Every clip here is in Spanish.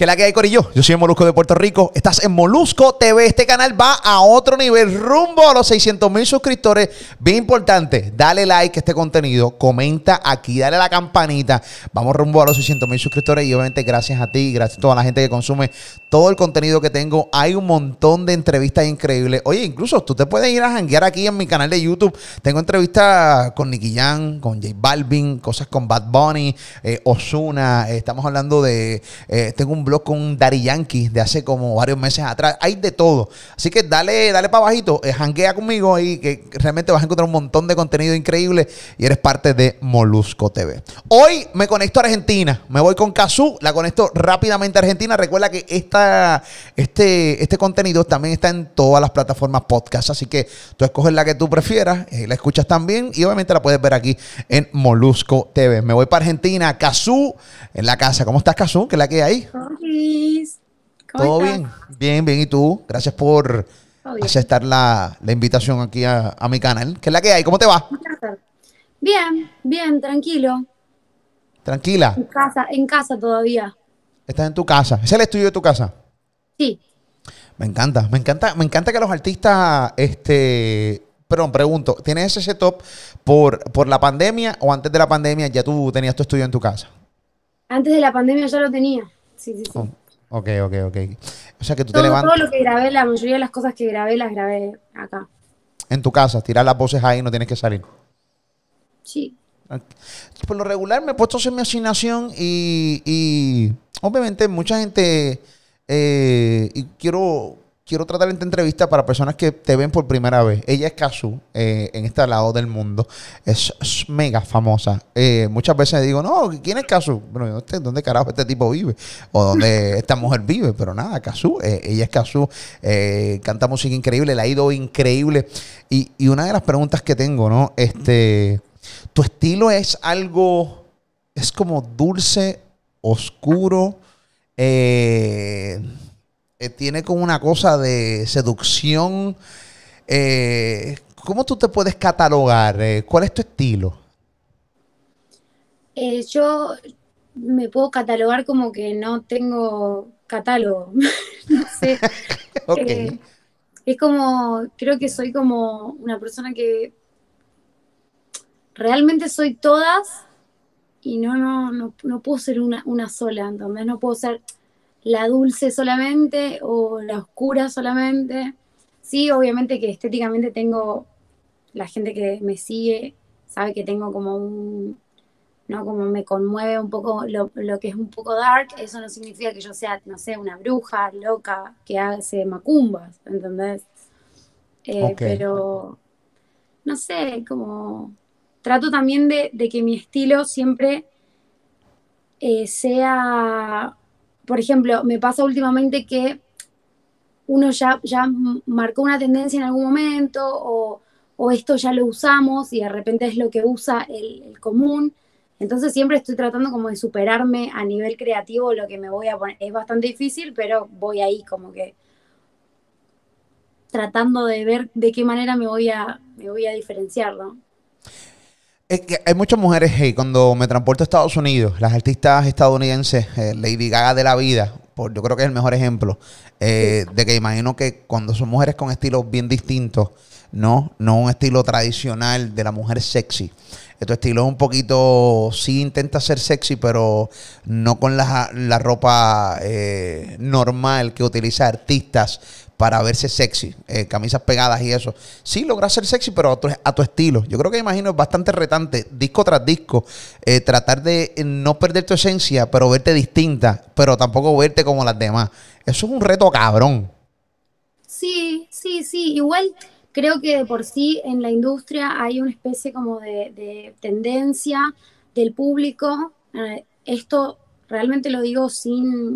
¿Qué la que hay, Corillo? Yo soy Molusco de Puerto Rico. Estás en Molusco TV. Este canal va a otro nivel, rumbo a los 600 mil suscriptores. Bien importante, dale like a este contenido, comenta aquí, dale a la campanita. Vamos rumbo a los 600 mil suscriptores y obviamente gracias a ti, gracias a toda la gente que consume todo el contenido que tengo. Hay un montón de entrevistas increíbles. Oye, incluso tú te puedes ir a janguear aquí en mi canal de YouTube. Tengo entrevistas con Nicky Jan, con J Balvin, cosas con Bad Bunny, eh, Osuna. estamos hablando de... Eh, tengo un con Daddy Yankee de hace como varios meses atrás. Hay de todo. Así que dale, dale para bajito, eh, janguea conmigo ahí, que realmente vas a encontrar un montón de contenido increíble y eres parte de Molusco TV. Hoy me conecto a Argentina. Me voy con Kazú, la conecto rápidamente a Argentina. Recuerda que esta, este, este contenido también está en todas las plataformas podcast. Así que tú escoges la que tú prefieras, eh, la escuchas también y obviamente la puedes ver aquí en Molusco TV. Me voy para Argentina, Kazú, en la casa. ¿Cómo estás, Kazú? ¿Qué es la que hay? ¿Todo bien? Bien, bien. ¿Y tú? Gracias por aceptar la, invitación aquí a, mi canal. ¿Qué es la que hay? ¿Cómo te va? Bien, bien, tranquilo. ¿Tranquila? En casa, en casa todavía. ¿Estás en tu casa? ¿Es el estudio de tu casa? Sí. Me encanta, me encanta, me encanta que los artistas, este, perdón, pregunto, ¿tienes ese setup por, por la pandemia o antes de la pandemia ya tú tenías tu estudio en tu casa? Antes de la pandemia ya lo tenía. Sí, sí, sí. Oh, ok, ok, ok. O sea que tú todo, te levantas. Todo lo que grabé, la mayoría de las cosas que grabé, las grabé acá. En tu casa, tirar las voces ahí, no tienes que salir. Sí. Por lo regular me he puesto a hacer mi asignación y, y obviamente mucha gente, eh, y quiero quiero tratar esta entrevista para personas que te ven por primera vez. Ella es Kazu eh, en este lado del mundo. Es, mega famosa. Eh, muchas veces digo, no, ¿quién es Kazu? Bueno, ¿dónde carajo este tipo vive? O dónde esta mujer vive. Pero nada, Kazu. Eh, ella es Kazu. canta música increíble, le ha ido increíble. Y, y, una de las preguntas que tengo, ¿no? Este, tu estilo es algo, es como dulce, oscuro. Eh eh, tiene como una cosa de seducción. Eh, ¿Cómo tú te puedes catalogar? Eh, ¿Cuál es tu estilo? yo me puedo catalogar como que no tengo catálogo. no sé. es como, creo que soy como una persona que realmente soy todas y no, no, no, no puedo ser una, una sola, entonces no puedo ser la dulce solamente o la oscura solamente. Sí, obviamente que estéticamente tengo, la gente que me sigue sabe que tengo como un, ¿no? Como me conmueve un poco lo, que es un poco dark, eso no significa que yo sea, no sé, una bruja loca que hace macumbas, ¿entendés? Eh, pero, no sé, como trato también de, que mi estilo siempre eh, sea por ejemplo, me pasa últimamente que uno ya, ya marcó una tendencia en algún momento o, esto ya lo usamos y de repente es lo que usa el, común. Entonces siempre estoy tratando como de superarme a nivel creativo lo que me voy a poner. Es bastante difícil, pero voy ahí como que tratando de ver de qué manera me voy a, me voy a diferenciar, ¿no? Es que hay muchas mujeres, hey, cuando me transporto a Estados Unidos, las artistas estadounidenses, eh, Lady Gaga de la vida, por, yo creo que es el mejor ejemplo, eh, de que imagino que cuando son mujeres con estilos bien distintos, no, no un estilo tradicional de la mujer sexy. Tu estilo es un poquito, sí intenta ser sexy, pero no con la, ropa eh, normal que utiliza artistas para verse sexy, eh, camisas pegadas y eso. Sí, logras ser sexy, pero a tu, estilo. Yo creo que imagino es bastante retante, disco tras disco, eh, tratar de no perder tu esencia, pero verte distinta, pero tampoco verte como las demás. Eso es un reto cabrón. Sí, sí, sí. Igual creo que de por sí en la industria hay una especie como de, tendencia del público. Eh, esto realmente lo digo sin,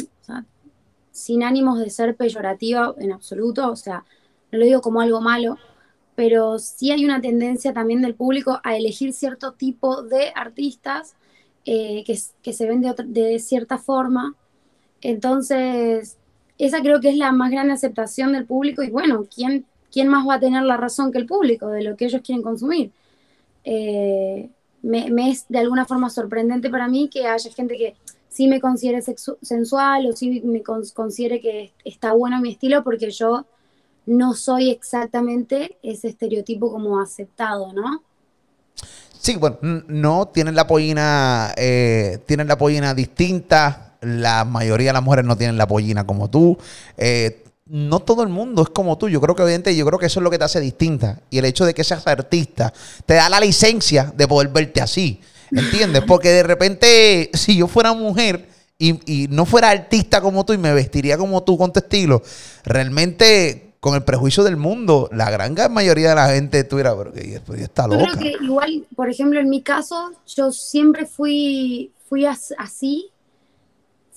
sin ánimos de ser peyorativa en absoluto, o sea, no lo digo como algo malo, pero sí hay una tendencia también del público a elegir cierto tipo de artistas eh, que, se ven de, cierta forma. Entonces, esa creo que es la más grande aceptación del público y bueno, ¿quién, quién más va a tener la razón que el público de lo que ellos quieren consumir? Eh, me, me, es de alguna forma sorprendente para mí que haya gente que sí me considere sensual o sí me considere que está bueno mi estilo porque yo no soy exactamente ese estereotipo como aceptado, ¿no? Sí, bueno, no, tienen la pollina, eh, tienen la pollina distinta, la mayoría de las mujeres no tienen la pollina como tú. Eh, no todo el mundo es como tú. Yo creo que evidentemente, yo creo que eso es lo que te hace distinta. Y el hecho de que seas artista te da la licencia de poder verte así. ¿Entiendes? Porque de repente, si yo fuera mujer y, no fuera artista como tú y me vestiría como tú con tu estilo, realmente con el prejuicio del mundo, la gran mayoría de la gente tuviera, pero que está loca. Yo creo que igual, por ejemplo, en mi caso, yo siempre fui, fui así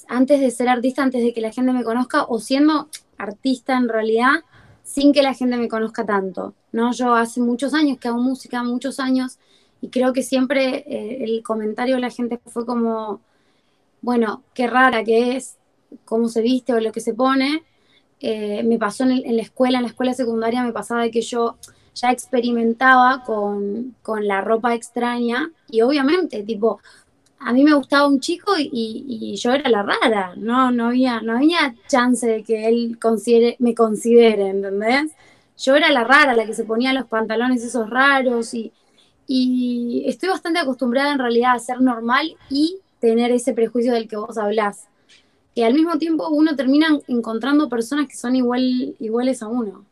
antes de ser artista, antes de que la gente me conozca, o siendo artista en realidad, sin que la gente me conozca tanto. ¿no? Yo hace muchos años que hago música, muchos años, y creo que siempre eh, el comentario de la gente fue como, bueno, qué rara que es, cómo se viste o lo que se pone. Eh, me pasó en, la escuela, en la escuela secundaria me pasaba de que yo ya experimentaba con, con la ropa extraña y obviamente, tipo, a mí me gustaba un chico y, yo era la rara, no, no había, no había chance de que él me considere, ¿entendés? Yo era la rara, la que se ponía los pantalones esos raros y, y estoy bastante acostumbrada en realidad a ser normal y tener ese prejuicio del que vos hablás. Que al mismo tiempo uno termina encontrando personas que son igual, iguales a uno.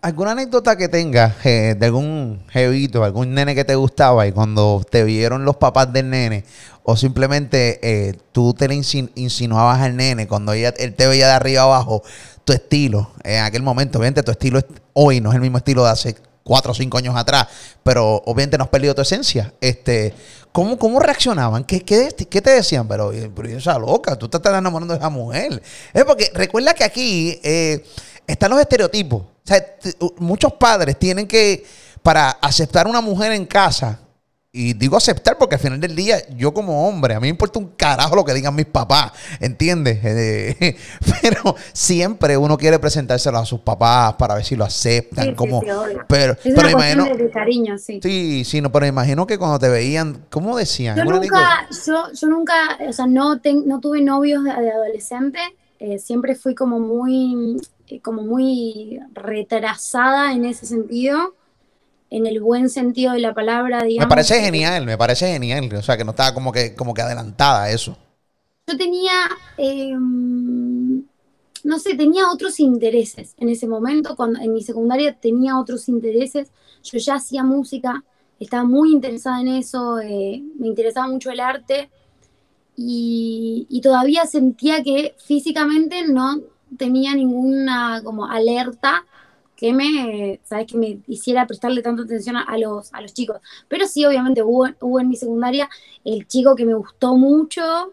¿Alguna anécdota que tengas eh, de algún jevito, algún nene que te gustaba y cuando te vieron los papás del nene o simplemente eh, tú te le insinuabas al nene cuando ella, él te veía de arriba abajo, tu estilo en aquel momento, obviamente tu estilo hoy no es el mismo estilo de hace cuatro o cinco años atrás, pero obviamente no has perdido tu esencia. Este, ¿cómo, cómo reaccionaban? ¿Qué, qué, qué te decían? Pero, pero esa loca, tú te estás enamorando de esa mujer. Es porque recuerda que aquí eh, están los estereotipos. O sea, muchos padres tienen que, para aceptar una mujer en casa, y digo aceptar porque al final del día, yo como hombre, a mí me importa un carajo lo que digan mis papás, ¿entiendes? Eh, pero siempre uno quiere presentárselo a sus papás para ver si lo aceptan. como, pero, es pero imagino. De cariño, sí. Sí, sí, no, pero imagino que cuando te veían, ¿cómo decían? Yo nunca, yo, yo, nunca, o sea, no, no tuve novios de, adolescente. Eh, siempre fui como muy, como muy retrasada en ese sentido en el buen sentido de la palabra, digamos. Me parece genial, me parece genial. O sea, que no estaba como que, como que adelantada a eso. Yo tenía, em, no sé, tenía otros intereses en ese momento. Cuando en mi secundaria tenía otros intereses. Yo ya hacía música, estaba muy interesada en eso, eh, me interesaba mucho el arte. Y, y todavía sentía que físicamente no tenía ninguna como alerta que me, ¿sabes? Que me hiciera prestarle tanta atención a, los, a los chicos. Pero sí, obviamente hubo, hubo en mi secundaria el chico que me gustó mucho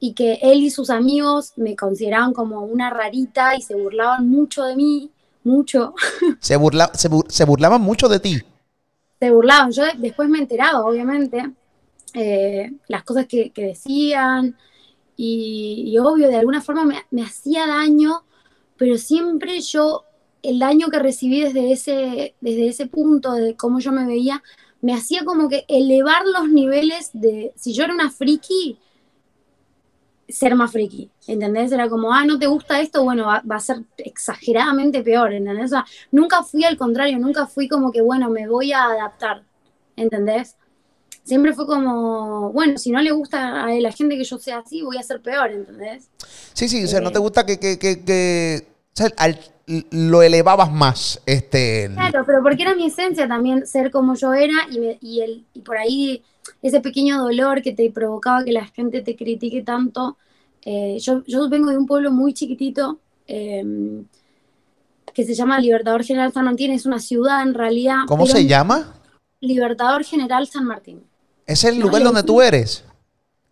y que él y sus amigos me consideraban como una rarita y se burlaban mucho de mí, mucho. ¿Se, burla, se, burlaban mucho de ti? Se burlaban, yo después me enteraba, obviamente, eh, las cosas que, decían y, obvio, de alguna forma me, me hacía daño, pero siempre yo el daño que recibí desde ese, desde ese punto, de cómo yo me veía, me hacía como que elevar los niveles de, si yo era una friki, ser más friki, ¿entendés? Era como, ah, no te gusta esto, bueno, va, a ser exageradamente peor, ¿entendés? O sea, nunca fui al contrario, nunca fui como que, bueno, me voy a adaptar, ¿entendés? Siempre fue como, bueno, si no le gusta a la gente que yo sea así, voy a ser peor, ¿entendés? Sí, sí, o sea, no te eh, gusta que, que, que, que o sea, al lo elevabas más. Este, claro, pero porque era mi esencia también ser como yo era y, y, el, y por ahí ese pequeño dolor que te provocaba que la gente te critique tanto. Eh, yo, yo, vengo de un pueblo muy chiquitito em, que se llama Libertador General San Martín, es una ciudad en realidad. ¿Cómo se llama? Libertador General San Martín. ¿Es el lugar donde tú eres?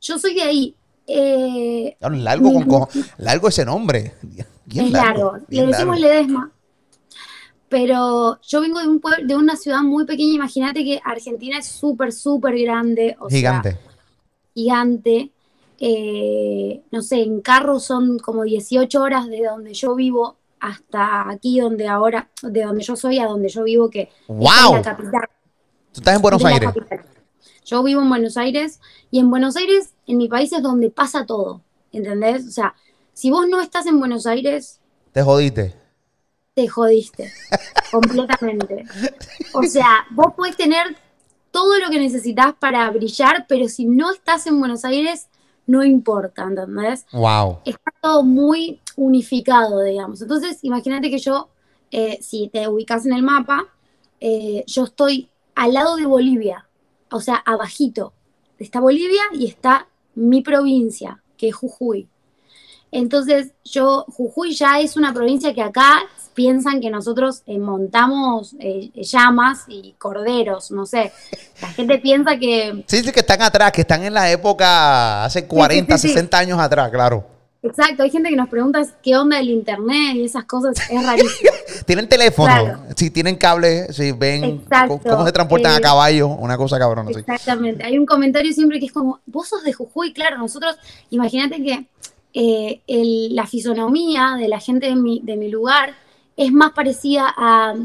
Yo soy de ahí. Eh, largo, con, largo ese nombre es largo, le decimos Ledesma. Pero yo vengo de, un de una ciudad muy pequeña, imagínate que Argentina es súper, súper grande. gigante. gigante. Eh, no sé, en carro son como 18 horas de donde yo vivo hasta aquí donde ahora, de donde yo soy a donde yo vivo, que ¡Wow! es la capital. ¿Tú estás en Buenos Aires? Yo vivo en Buenos Aires y en Buenos Aires, en mi país, es donde pasa todo, ¿entendés? O sea, si vos no estás en Buenos Aires... Te jodiste. Te jodiste, completamente. O sea, vos podés tener todo lo que necesitas para brillar, pero si no estás en Buenos Aires, no importa, ¿entendés? Wow. Está todo muy unificado, digamos. Entonces, imagínate que yo, eh, si te ubicas en el mapa, eh, yo estoy al lado de Bolivia, o sea, abajito. Está Bolivia y está mi provincia, que es Jujuy. Entonces, yo, Jujuy ya es una provincia que acá piensan que nosotros eh, montamos eh, llamas y corderos, no sé. La gente piensa que... Sí, sí, que están atrás, que están en la época hace 40, 60 años atrás, claro. Exacto, hay gente que nos pregunta qué onda el internet y esas cosas, es rarísimo. tienen teléfono, si tienen cable, si ven cómo se transportan a eh, caballo, una cosa cabrón. Exactamente, hay un comentario siempre que es como, vos sos de Jujuy, claro, nosotros, imagínate que eh, la fisonomía de la gente de mi, de mi lugar es más parecida a,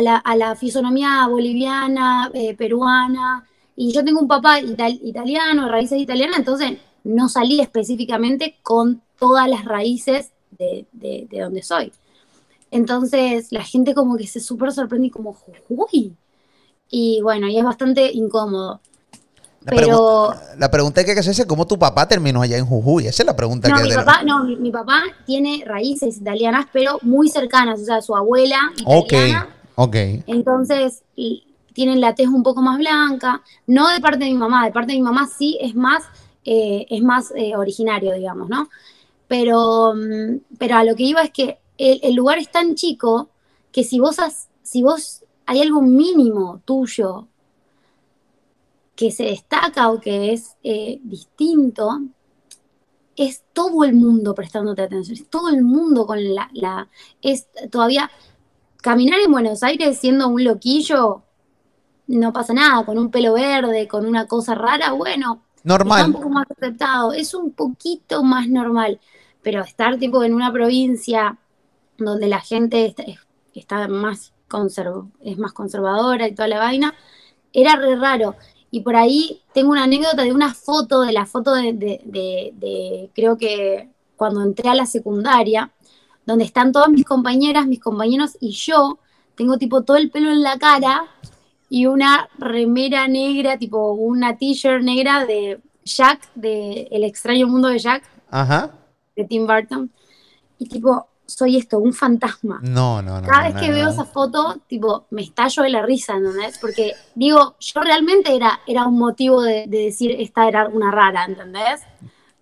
la, fisonomía boliviana, eh, peruana, y yo tengo un papá italiano, raíces italianas, entonces no salí específicamente con todas las raíces de, de, donde soy. Entonces la gente como que se súper sorprende y como, Jujuy. Y bueno, y es bastante incómodo. La pero la pregunta que hay que hacerse es cómo tu papá terminó allá en Jujuy. Esa es la pregunta no, que mi papá, No, mi, papá tiene raíces italianas, pero muy cercanas. O sea, su abuela italiana. Ok, ok. Entonces, tienen la tez un poco más blanca. No de parte de mi mamá, de parte de mi mamá sí es más eh, es más eh, originario, digamos, ¿no? Pero, mm, pero a lo que iba es que el, lugar es tan chico que si vos, si vos hay algo mínimo tuyo que se destaca o que es eh, distinto, es todo el mundo prestándote atención, es todo el mundo con la, la, es todavía, caminar en Buenos Aires siendo un loquillo, no pasa nada, con un pelo verde, con una cosa rara, bueno, Normal. un poco más aceptado, es un poquito más normal, pero estar tipo en una provincia donde la gente está, más es más conservadora y toda la vaina, era re raro. Y por ahí tengo una anécdota de una foto, de la foto de, de, creo que cuando entré a la secundaria, donde están todas mis compañeras, mis compañeros y yo, tengo tipo todo el pelo en la cara y una remera negra, tipo una t-shirt negra de Jack, de El extraño mundo de Jack, Ajá. de Tim Burton. Y tipo, soy esto, un fantasma. No, no, no. Cada vez que veo esa foto, tipo, me estallo de la risa, ¿entendés? Porque digo, yo realmente era, era un motivo de, de decir, esta era una rara, ¿entendés?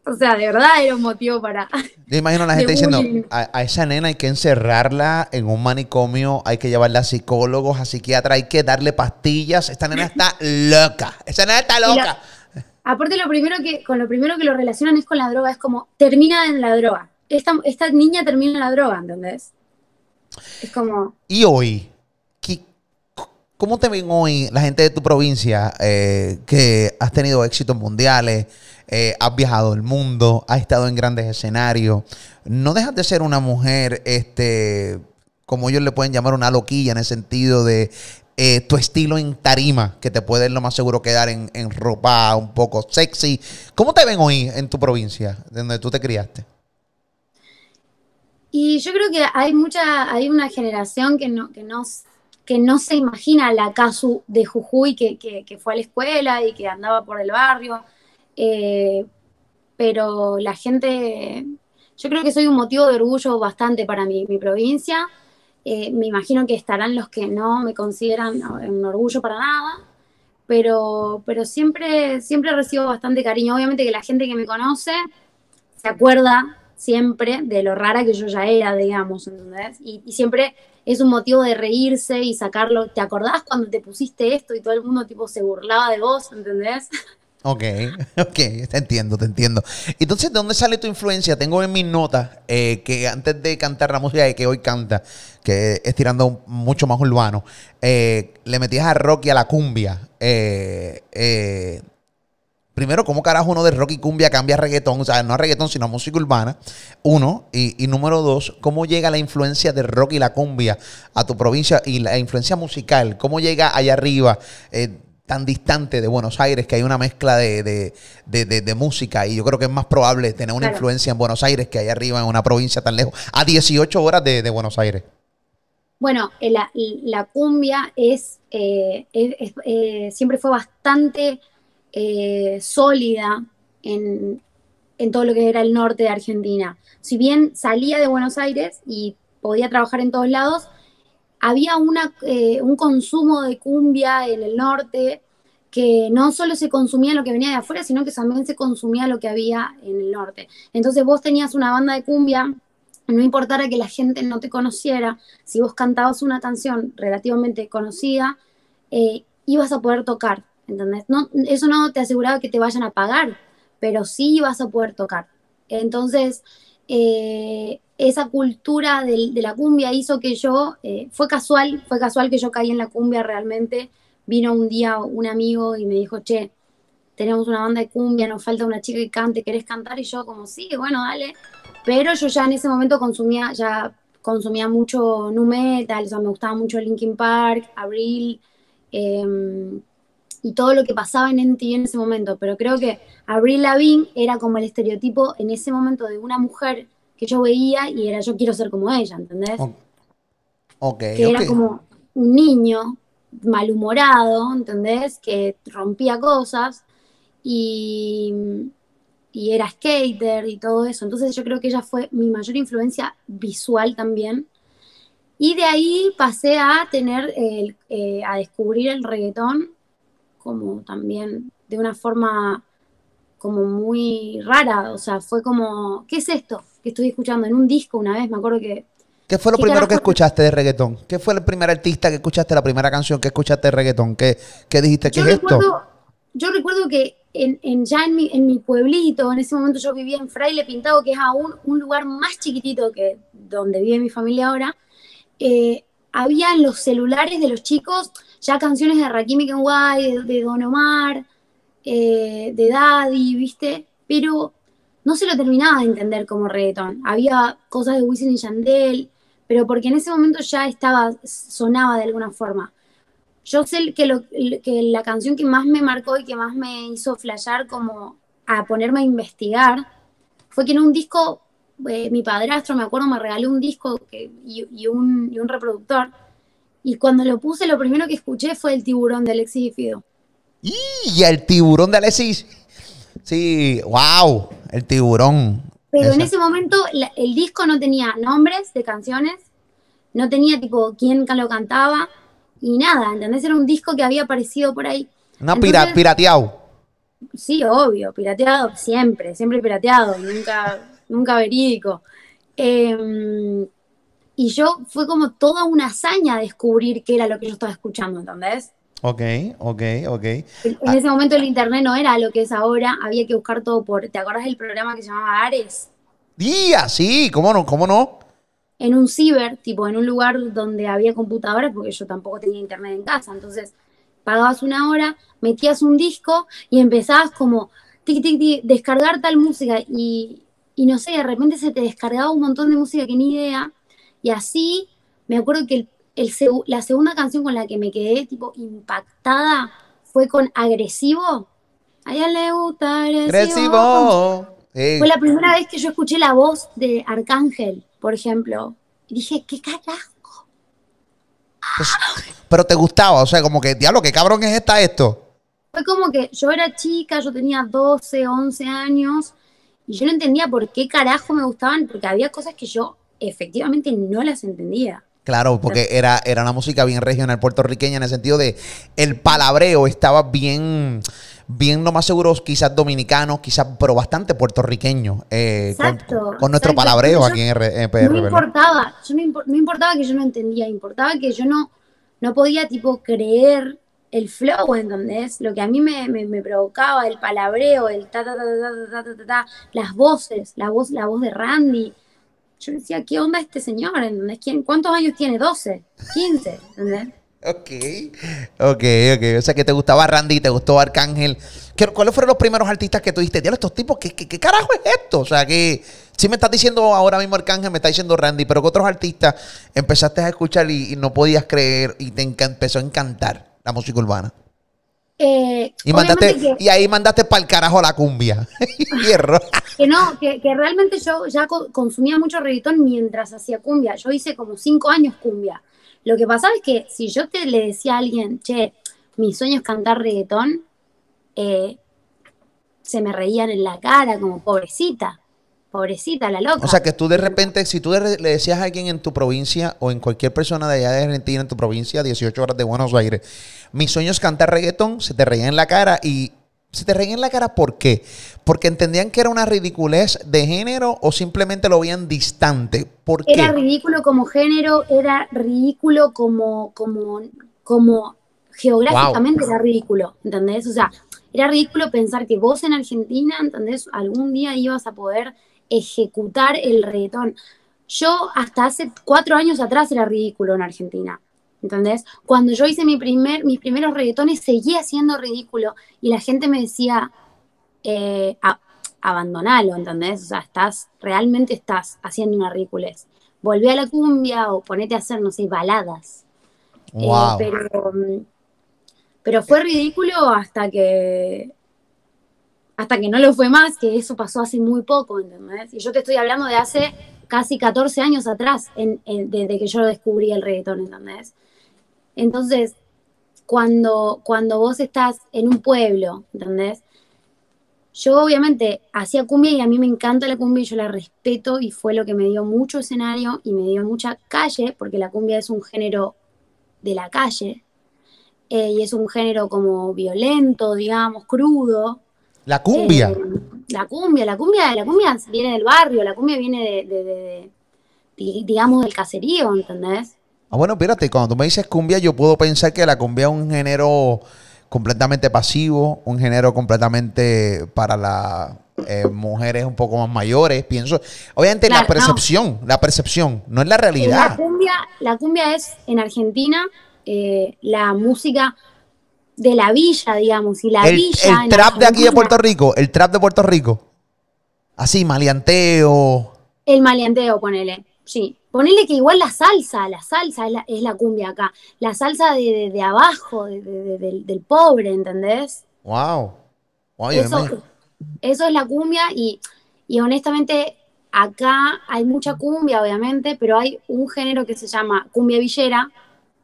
O sea, de verdad era un motivo para. Yo imagino a la gente diciendo: a, esa nena hay que encerrarla en un manicomio, hay que llevarla a psicólogos, a psiquiatras, hay que darle pastillas. Esta nena está loca. Esa nena está loca. aparte, lo primero que, con lo primero que lo relacionan es con la droga, es como termina en la droga. Esta, niña termina en la droga, ¿entendés? Es como. ¿Y hoy? ¿Cómo te ven hoy la gente de tu provincia eh, que has tenido éxitos mundiales? Eh, has viajado el mundo, has estado en grandes escenarios. No dejas de ser una mujer, este, como ellos le pueden llamar una loquilla en el sentido de eh, tu estilo en tarima, que te puede lo más seguro quedar en, en, ropa un poco sexy. ¿Cómo te ven hoy en tu provincia, donde tú te criaste? Y yo creo que hay mucha, hay una generación que no, que no, que no se imagina la Casu de Jujuy que, que fue a la escuela y que andaba por el barrio eh, pero la gente, yo creo que soy un motivo de orgullo bastante para mi, provincia. Eh, me imagino que estarán los que no me consideran un orgullo para nada, pero, pero siempre, siempre recibo bastante cariño. Obviamente que la gente que me conoce se acuerda siempre de lo rara que yo ya era, digamos, ¿entendés? Y, y, siempre es un motivo de reírse y sacarlo. ¿Te acordás cuando te pusiste esto y todo el mundo tipo se burlaba de vos, ¿entendés? Ok, ok, te entiendo, te entiendo. Entonces, ¿de dónde sale tu influencia? Tengo en mis notas eh, que antes de cantar la música que hoy canta, que es tirando mucho más urbano, eh, le metías a rock y a la cumbia. Eh, primero, ¿cómo carajo uno de rock y cumbia cambia a reggaetón? O sea, no a reggaetón, sino a música urbana. Uno. Y, y, número dos, ¿cómo llega la influencia del rock y la cumbia a tu provincia y la influencia musical? ¿Cómo llega allá arriba? tan distante de Buenos Aires que hay una mezcla de, de- de- de- de música y yo creo que es más probable tener una Claro. influencia en Buenos Aires que allá arriba en una provincia tan lejos, a 18 horas de, de Buenos Aires. Bueno, eh, la, la cumbia es, eh, es- es, eh, siempre fue bastante eh, sólida en, en todo lo que era el norte de Argentina. Si bien salía de Buenos Aires y podía trabajar en todos lados, había una, eh, un consumo de cumbia en el norte que no solo se consumía lo que venía de afuera, sino que también se consumía lo que había en el norte. Entonces vos tenías una banda de cumbia, no importara que la gente no te conociera, si vos cantabas una canción relativamente conocida, eh, ibas a poder tocar, ¿entendés? No, eso no te aseguraba que te vayan a pagar, pero sí ibas a poder tocar. Entonces, eh, esa cultura del- de, la cumbia hizo que yo, eh, fue casual, fue casual que yo caí en la cumbia realmente. Vino un día un amigo y me dijo, che, tenemos una banda de cumbia, nos falta una chica que cante, ¿querés cantar? Y yo como, sí, bueno, dale. Pero yo ya en ese momento consumía, ya consumía mucho nu metal, o sea, me gustaba mucho Linkin Park, Abril, eh, y todo lo que pasaba en MTV en ese momento. Pero creo que Avril Lavigne era como el estereotipo en ese momento de una mujer que yo veía y era yo quiero ser como ella, ¿entendés? O- Ok, que era como un niño malhumorado, ¿entendés? Que rompía cosas y, y era skater y todo eso. Entonces yo creo que ella fue mi mayor influencia visual también. Y de ahí pasé a tener, el- eh, a descubrir el reggaetón como también de una forma como muy rara. O sea, fue como, ¿qué es esto que estoy escuchando? En un disco una vez, me acuerdo que ¿Qué fue lo ¿Qué primero que carajo? escuchaste de reggaetón? ¿Qué fue el primer artista que escuchaste, la primera canción que escuchaste de reggaetón? ¿Qué, qué dijiste? ¿Qué yo es esto? recuerdo, yo recuerdo que en, en- ya en mi, en mi pueblito, en ese momento yo vivía en Fraile Pintado, que es aún un lugar más chiquitito que donde vive mi familia ahora, eh, había en los celulares de los chicos ya canciones de Rakim y Kenway, de, Don Omar, eh, de Daddy, ¿viste? Pero no se lo terminaba de entender como reggaetón. Había cosas de Wisin y Yandel, pero porque en ese momento ya estaba, sonaba de alguna forma. Yo sé que, lo, que la canción que más me marcó y que más me hizo flashear como a ponerme a investigar fue que en un disco, eh, mi padrastro, me acuerdo, me regaló un disco y un, y un reproductor. Y cuando lo puse, lo primero que escuché fue el tiburón de Alexis y Fido. Y el tiburón de Alexis. Sí, wow, el tiburón. Pero en ese momento la- el disco no tenía nombres de canciones, no tenía tipo quién lo cantaba y nada, ¿entendés? Era un disco que había aparecido por ahí. Pira- Entonces- pirateado. Sí, obvio, pirateado siempre, siempre pirateado, nunca, nunca verídico. Eh, y yo fue como toda una hazaña descubrir qué era lo que yo estaba escuchando, ¿entendés? Ok, ok, ok. En en ese momento el internet no era lo que es ahora, había que buscar todo por. ¿Te acordás del programa que se llamaba Ares? Día, sí, ¿cómo no? ¿Cómo no? En un ciber, tipo en un lugar donde había computadoras, porque yo tampoco tenía internet en casa. Entonces pagabas una hora, metías un disco y empezabas como tic, tic, tic, descargar tal música. Y, y no sé, de repente se te descargaba un montón de música que ni idea. Y así me acuerdo que el, el la segunda canción con la que me quedé tipo impactada fue con Agresivo. A ella le gusta agresivo. Agresivo. Sí. Fue la primera vez que yo escuché la voz de Arcángel, por ejemplo. Y dije, ¿qué carajo? Pues, pero te gustaba, o sea, como que, diablo, qué cabrón es esta esto. Fue como que yo era chica, yo tenía 12, 11 años, y yo no entendía por qué carajo me gustaban, porque había cosas que yo efectivamente no las entendía. Claro, porque era, era una música bien regional puertorriqueña en el sentido de el palabreo estaba bien, bien lo más seguro, quizás dominicano, quizás, pero bastante puertorriqueño eh, exacto, con, con, nuestro exacto. palabreo yo, aquí en RPR. No importaba, yo no, impor, no, importaba que yo no entendía, importaba que yo no, no podía tipo creer el flow, ¿entendés? Lo que a mí me, me, me provocaba, el palabreo, el ta ta ta ta ta ta ta, ta, ta las voces, la voz, la voz de Randy yo decía, ¿qué onda este señor? ¿Entendés? ¿Quién, ¿Cuántos años tiene? ¿12? ¿15? ¿Entendés? Ok, ok, ok. O sea que te gustaba Randy, te gustó Arcángel. ¿Qué- ¿Cuáles fueron los primeros artistas que tú dijiste? Diablo, estos tipos, ¿qué, qué, qué carajo es esto? O sea que si me estás diciendo ahora mismo Arcángel, me está diciendo Randy, pero ¿qué otros artistas empezaste a escuchar y, no podías creer y te empezó a encantar la música urbana? Eh, Y, mandaste, que- y ahí mandaste para el carajo la cumbia. Que no, que, que realmente yo ya co- consumía mucho reggaetón mientras hacía cumbia. Yo hice como cinco años cumbia. Lo que pasaba es que si yo te le decía a alguien, che, mi sueño es cantar reggaetón, eh, se me reían en la cara como pobrecita, pobrecita la loca. O sea que tú de repente, si tú le decías a alguien en tu provincia o en cualquier persona de allá de Argentina, en tu provincia, 18 horas de Buenos Aires, mi sueño es cantar reggaetón, se te reían en la cara y se te reían en la cara ¿por qué? Porque entendían que era una ridiculez de género o simplemente lo veían distante. ¿Por qué? Era ridículo como género, era ridículo como, como, como geográficamente era ridículo, ¿entendés? O sea, era ridículo pensar que vos en Argentina, ¿entendés? Algún día ibas a poder ejecutar el reggaetón. Yo hasta hace cuatro años atrás era ridículo en Argentina, ¿entendés? Cuando yo hice mi primer, mis primeros reggaetones seguía siendo ridículo y la gente me decía, eh, a- abandonalo, ¿entendés? O sea, estás, realmente estás haciendo una ridiculez. Volvé a la cumbia o ponete a hacer, no sé, baladas. Eh, pero, pero fue ridículo hasta que hasta que no lo fue más, que eso pasó hace muy poco, ¿entendés? Y yo te estoy hablando de hace casi 14 años atrás, en- en- desde que yo descubrí el reggaetón, ¿entendés? Entonces, cuando, cuando vos estás en un pueblo, ¿entendés? Yo obviamente hacía cumbia y a mí me encanta la cumbia y yo la respeto y fue lo que me dio mucho escenario y me dio mucha calle, porque la cumbia es un género de la calle eh, y es un género como violento, digamos, crudo. La cumbia. Eh, la cumbia, la cumbia, la cumbia viene del barrio, la cumbia viene de, de- de- de- di- digamos, del caserío, ¿entendés? Ah, bueno, espérate, cuando tú me dices cumbia, yo puedo pensar que la cumbia es un género completamente pasivo, un género completamente para las eh, mujeres un poco más mayores. Pienso, obviamente la no. percepción, la percepción, no es la La realidad. cumbia, la cumbia es en Argentina eh, la música de la villa, digamos, y la El, villa. el trap de aquí de Puerto Rico, el trap de Puerto Rico. Así, maleanteo. El maleanteo, ponele. Sí. Ponele que igual la salsa, la salsa es la, es la cumbia acá. La salsa de, de- de abajo, de- de- de- del, del pobre, ¿entendés? Wow. Wow, Eso, eso es la cumbia y, y honestamente acá hay mucha cumbia, obviamente, pero hay un género que se llama cumbia villera,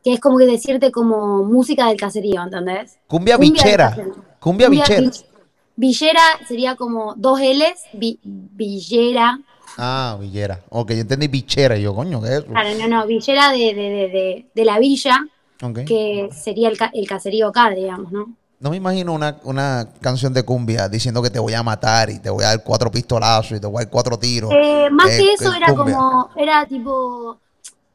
que es como que decirte como música del caserío, ¿entendés? Cumbia bichera. Cumbia bichera. vi- Villera sería como dos L's, vi- villera. Ah, villera. Ok, yo entendí bichera. Yo, coño, ¿qué es eso? Claro, no, no, villera de, de, de, de, de la villa, Ok. que sería el, el caserío acá, digamos, ¿no? No me imagino una, una canción de cumbia diciendo que te voy a matar y te voy a dar cuatro pistolazos y te voy a dar cuatro tiros. Eh, más Eh, que eso era cumbia. como, era tipo,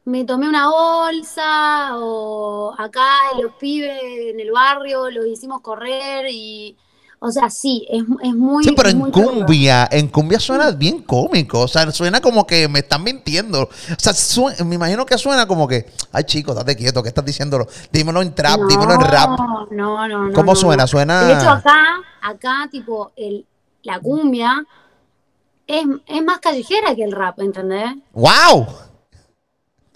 me tomé una bolsa o acá los pibes en el barrio los hicimos correr y, o sea, sí, es, es muy... Sí, pero en muy cumbia, en cumbia suena bien cómico. O sea, suena como que me están mintiendo. O sea, sue- me imagino que suena como que, ay, chico, date quieto, ¿qué estás diciéndolo? Dímelo en trap, dímelo en rap. No, no, no. ¿Cómo no, suena? no. Suena- De hecho, acá, acá, tipo, el, la cumbia es, es más callejera que el rap, ¿entendés? ¡Wow!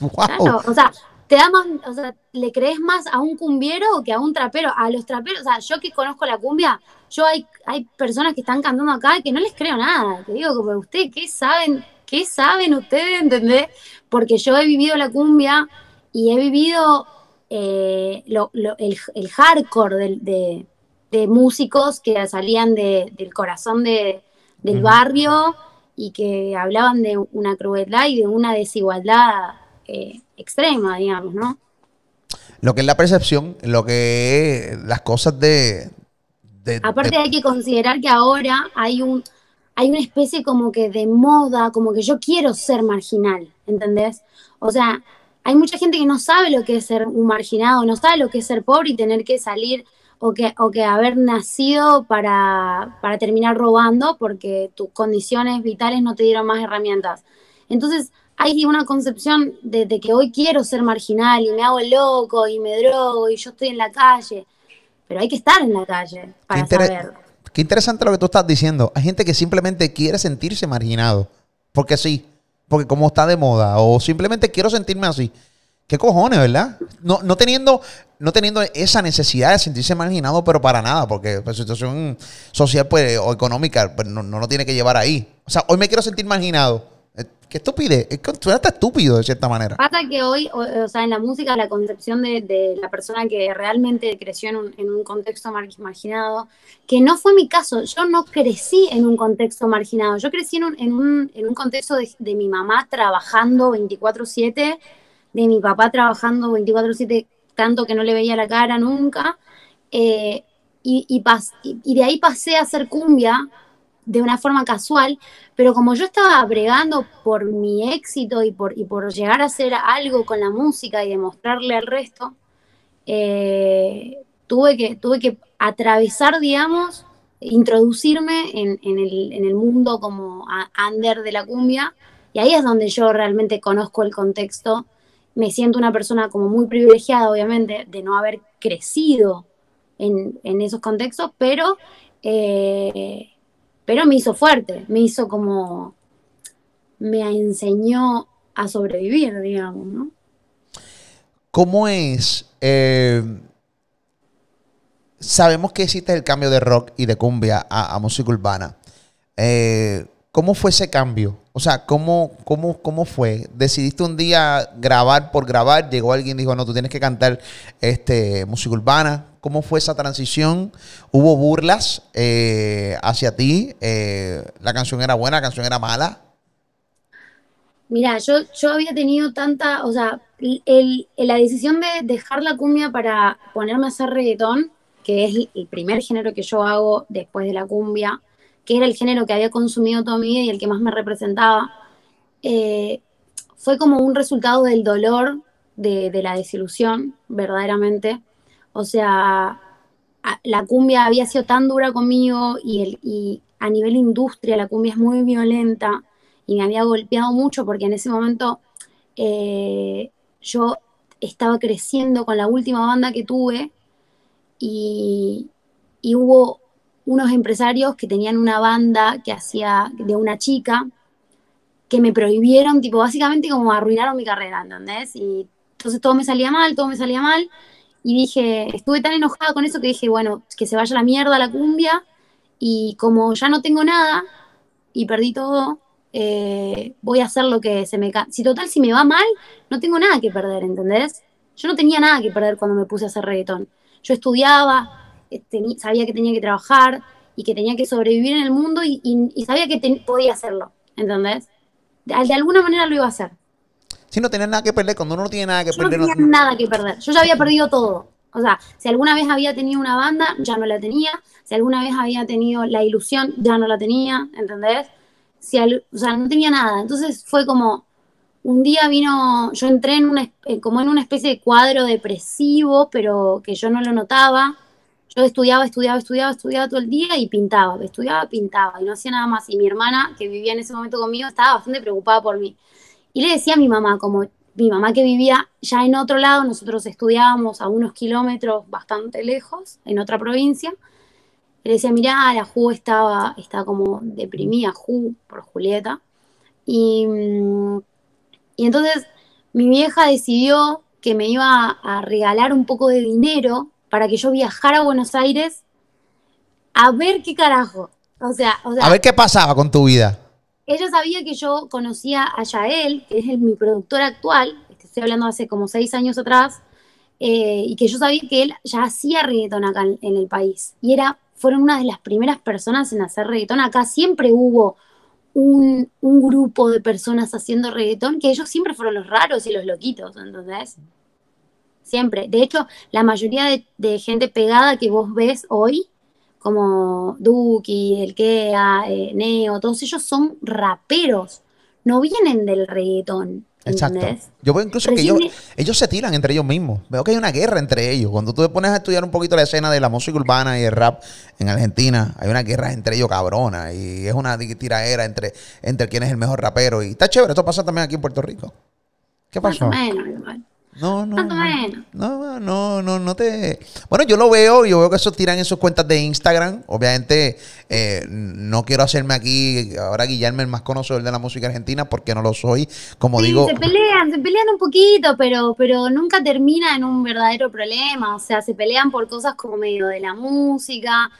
¡Wow! Claro, o sea, te da más, o sea, le crees más a un cumbiero que a un trapero. A los traperos, o sea, yo que conozco la cumbia, yo hay, hay personas que están cantando acá que no les creo nada. Te digo, como ustedes, ¿qué saben? ¿Qué saben ustedes? ¿Entendés? Porque yo he vivido la cumbia y he vivido eh, lo- lo- el, el hardcore de, de músicos que salían de- del corazón de- del barrio y que hablaban de una crueldad y de una desigualdad eh, extrema, digamos, ¿no? Lo que es la percepción, lo que es las cosas de. de- Aparte de- hay que considerar que ahora hay un hay una especie como que de moda, como que yo quiero ser marginal, ¿entendés? O sea, hay mucha gente que no sabe lo que es ser un marginado, no sabe lo que es ser pobre y tener que salir o que, o que haber nacido para, para terminar robando porque tus condiciones vitales no te dieron más herramientas. Entonces, hay una concepción de, de que hoy quiero ser marginal y me hago loco y me drogo y yo estoy en la calle. Pero hay que estar en la calle para Qué saber. Qué interesante lo que tú estás diciendo. Hay gente que simplemente quiere sentirse marginado. Porque sí. Porque como está de moda. O simplemente quiero sentirme así. ¿Qué cojones, verdad? No, no teniendo no teniendo esa necesidad de sentirse marginado, pero para nada, porque la situación social pues, o económica pues, no, no lo tiene que llevar ahí. O sea, hoy me quiero sentir marginado. Qué estupidez. Suena hasta estúpido de cierta manera. Pasa que hoy, o, o sea, en la música, la concepción de, de la persona que realmente creció en un, en un contexto mar- marginado, que no fue mi caso, yo no crecí en un contexto marginado, yo crecí en un, en un, en un contexto de, de mi mamá trabajando 24/7, de mi papá trabajando 24/7, tanto que no le veía la cara nunca, eh, y, y, pas- y de ahí pasé a hacer cumbia de una forma casual, pero como yo estaba bregando por mi éxito y por, y por llegar a hacer algo con la música y demostrarle al resto, eh, tuve, que, tuve que atravesar, digamos, introducirme en, en el, en el mundo como under de la cumbia, y ahí es donde yo realmente conozco el contexto. Me siento una persona como muy privilegiada, obviamente, de no haber crecido en, en esos contextos, pero, eh, pero me hizo fuerte, me hizo como, me enseñó a sobrevivir, digamos, ¿no? ¿Cómo es? eh, sabemos que existe el cambio de rock y de cumbia a, música urbana. Eh, ¿Cómo fue ese cambio? O sea, ¿cómo, cómo, ¿cómo fue? ¿Decidiste un día grabar por grabar? ¿Llegó alguien y dijo, no, tú tienes que cantar este, música urbana? ¿Cómo fue esa transición? ¿Hubo burlas eh, hacia ti? Eh, ¿La canción era buena? ¿La canción era mala? Mira, yo, yo había tenido tanta, o sea, la decisión de dejar la cumbia para ponerme a hacer reggaetón, que es el primer género que yo hago después de la cumbia, que era el género que había consumido toda mi vida y el que más me representaba, eh, fue como un resultado del dolor de la desilusión, verdaderamente. O sea, la cumbia había sido tan dura conmigo y, y a nivel industria la cumbia es muy violenta y me había golpeado mucho porque en ese momento eh, yo estaba creciendo con la última banda que tuve y, y hubo unos empresarios que tenían una banda que hacía de una chica que me prohibieron, tipo, básicamente como arruinaron mi carrera, ¿entendés? Y entonces todo me salía mal, todo me salía mal. Y dije, estuve tan enojada con eso que dije, bueno, que se vaya la mierda la cumbia. Y como ya no tengo nada y perdí todo, eh, voy a hacer lo que se me... Si total, si me va mal, no tengo nada que perder, ¿entendés? Yo no tenía nada que perder cuando me puse a hacer reggaetón. Yo estudiaba, eh, sabía que tenía que trabajar y que tenía que sobrevivir en el mundo y, sabía que podía hacerlo, ¿entendés? De alguna manera lo iba a hacer. Si no tenés nada que perder, cuando uno no tiene nada que Yo no perder... tenía nada que perder. Yo ya había perdido todo. O sea, si alguna vez había tenido una banda, ya no la tenía. Si alguna vez había tenido la ilusión, ya no la tenía, ¿entendés? Si al- o sea, no tenía nada. Entonces fue como, un día vino, yo entré en una, eh, como en una especie de cuadro depresivo, pero que yo no lo notaba. Yo estudiaba, estudiaba, estudiaba, estudiaba todo el día y pintaba, estudiaba, pintaba y no hacía nada más. Y mi hermana, que vivía en ese momento conmigo, estaba bastante preocupada por mí. Y le decía a mi mamá, como mi mamá que vivía ya en otro lado, nosotros estudiábamos a unos kilómetros bastante lejos, en otra provincia. Le decía, mirá, la Ju estaba, está como deprimida, Ju, por Julieta. Y, mm, y entonces mi vieja decidió que me iba a regalar un poco de dinero para que yo viajara a Buenos Aires a ver qué carajo. O sea, o sea A ver qué pasaba con tu vida. Ella sabía que yo conocía a Yael, que es el- mi productor actual, estoy hablando hace como seis años atrás, eh, y que yo sabía que él ya hacía reggaetón acá en, en el país. Y era, fueron una de las primeras personas en hacer reggaetón. Acá siempre hubo un, un grupo de personas haciendo reggaetón, que ellos siempre fueron los raros y los loquitos, ¿entendés? Siempre. De hecho, la mayoría de, de gente pegada que vos ves hoy, como Duki, El Kea, eh, Neo, todos ellos son raperos, no vienen del reggaetón, Exacto. ¿entendés? Yo veo incluso que ellos, ellos se tiran entre ellos mismos. Veo que hay una guerra entre ellos. Cuando tú te pones a estudiar un poquito la escena de la música urbana y el rap en Argentina, hay una guerra entre ellos cabrona. Y es una tiraera entre, entre quién es el mejor rapero. Y está chévere. Esto pasa también aquí en Puerto Rico. ¿Qué Más pasó? o menos, igual. No, no. O no. No, no, no, no te. Bueno, yo lo veo, yo veo que eso tiran en sus cuentas de Instagram. Obviamente, eh, no quiero hacerme aquí ahora Guillermo el más conocedor de la música argentina porque no lo soy. Como Sí, digo, se pelean, se pelean un poquito, pero, pero nunca termina en un verdadero problema. O sea, se pelean por cosas como medio de la música.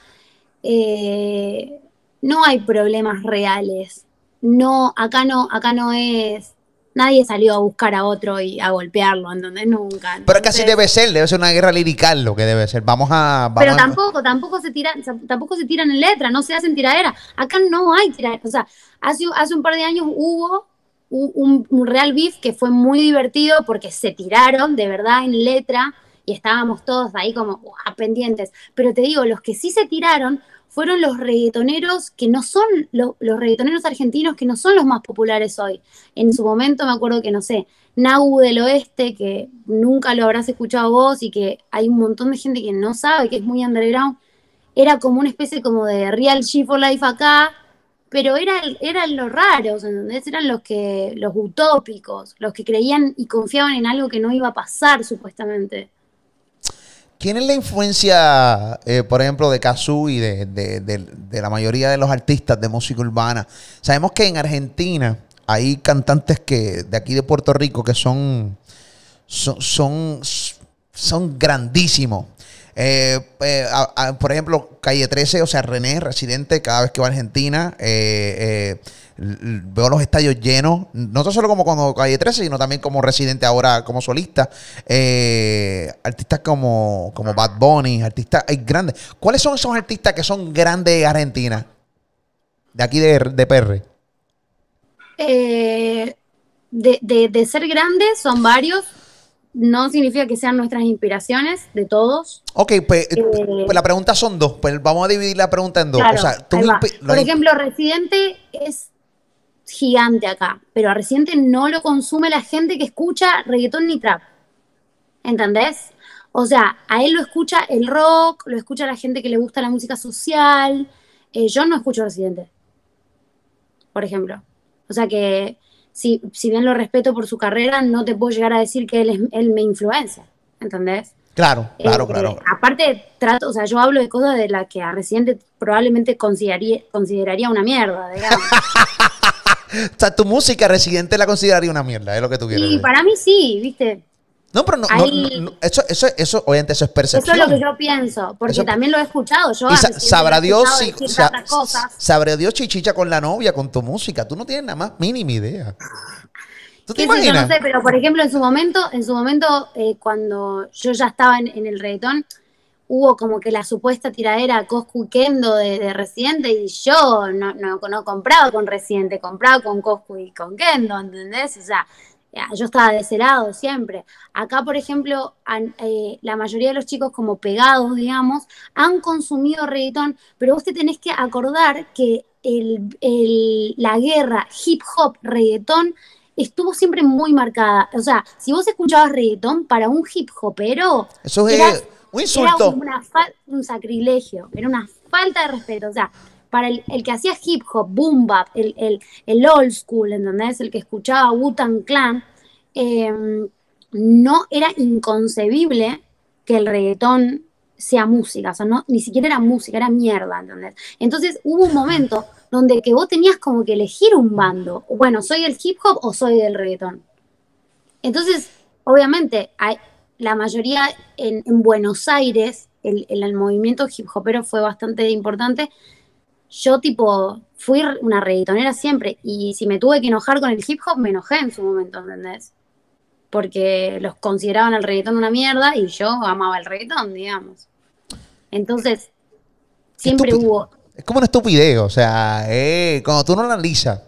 Eh, no hay problemas reales. No, acá no, acá no es. Nadie salió a buscar a otro y a golpearlo, ¿entendés? Nunca. pero es que así Entonces- debe ser, debe ser una guerra lirical lo que debe ser. Vamos a. Vamos Pero a- tampoco, tampoco se tiran, tampoco se tiran en letra, no se hacen tiraderas. Acá no hay tiraderas. O sea, hace, hace un par de años hubo un, un- real beef que fue muy divertido porque se tiraron de verdad en letra y estábamos todos ahí como "Uah", pendientes. Pero te digo, los que sí se tiraron fueron los reggaetoneros que no son lo- los reggaetoneros argentinos que no son los más populares hoy. En su momento me acuerdo que, no sé, Nagu del Oeste, que nunca lo habrás escuchado vos y que hay un montón de gente que no sabe, que es muy underground, era como una especie como de Real G for Life acá, pero era, eran los raros, ¿entendés? Eran los que, los utópicos, los que creían y confiaban en algo que no iba a pasar, supuestamente. ¿Quién es la influencia, eh, por ejemplo, de Kazoo y de, de- de- la mayoría de los artistas de música urbana? Sabemos que en Argentina hay cantantes que de aquí de Puerto Rico que son, son, son grandísimos. Eh, eh, por ejemplo, Calle 13, o sea, René, residente, cada vez que va a Argentina, eh, eh, veo los estadios llenos, no solo como cuando Calle 13, sino también como residente ahora como solista. Artistas como, como Bad Bunny, artistas grandes. ¿Cuáles son esos artistas que son grandes de Argentina? De aquí de, de PR. De- de ser grandes son varios, no significa que sean nuestras inspiraciones de todos. Ok, pues, Eh, pues la pregunta son dos. Pues vamos a dividir la pregunta en dos. Claro, o sea, tú Por ejemplo, Residente es gigante acá, pero a Residente no lo consume la gente que escucha reggaetón ni trap. ¿Entendés? O sea, a él lo escucha el rock, lo escucha la gente que le gusta la música social. Eh, yo no escucho Residente, por ejemplo. O sea que, si, si bien lo respeto por su carrera, no te puedo llegar a decir que él, es- él me influencia. ¿Entendés? Claro, claro, Eh, claro. Aparte, trato, o sea, yo hablo de cosas de las que a Residente probablemente consideraría, consideraría una mierda, digamos. O sea, tu música residente la consideraría una mierda, es lo que tú quieres decir. para mí sí, ¿viste? No, pero no, no, ahí- no, no, eso, eso, eso, obviamente, eso es Eso percepción. es lo que yo pienso, porque Eso- también lo he escuchado. Yo y sa- sabrá Dios si sa- cosas. sabrá Dios chichicha con la novia, con tu música. Tú no tienes nada más mínima idea. ¿Tú te sé yo, imaginas? no sé, pero por ejemplo, en su momento, en su momento, eh, cuando yo ya estaba en, en el reggaetón, hubo como que la supuesta tiradera Coscu y Kendo de, de Residente y yo no, no, compraba con Residente, compraba con Coscu y con Kendo, ¿entendés? O sea, yo estaba de ese lado siempre. Acá, por ejemplo, eh, la mayoría de los chicos como pegados, digamos, han consumido reggaetón, pero vos te tenés que acordar que el- el- la guerra hip hop, reggaetón, estuvo siempre muy marcada. O sea, si vos escuchabas reggaetón para un hip hopero, Eso es era- un era insulto. una fa- un sacrilegio, era una falta de respeto. O sea, para el, el que hacía hip hop, boom bap, el, el, el old school, ¿entendés? El que escuchaba Wu-Tang Clan, eh, no era inconcebible que el reggaetón sea música, o sea, no, ni siquiera era música, era mierda, ¿entendés? Entonces hubo un momento donde que vos tenías como que elegir un bando, bueno, soy del hip hop o soy del reggaetón. Entonces, obviamente, la mayoría en, en Buenos Aires, el- el movimiento hip hopero fue bastante importante. Yo, tipo, fui una reggaetonera siempre. Y si me tuve que enojar con el hip hop, me enojé en su momento, ¿entendés? Porque los consideraban el reggaetón una mierda y yo amaba el reggaetón, digamos. Entonces, siempre hubo. Es como una estupidez, o sea, eh, cuando tú no lo analizas,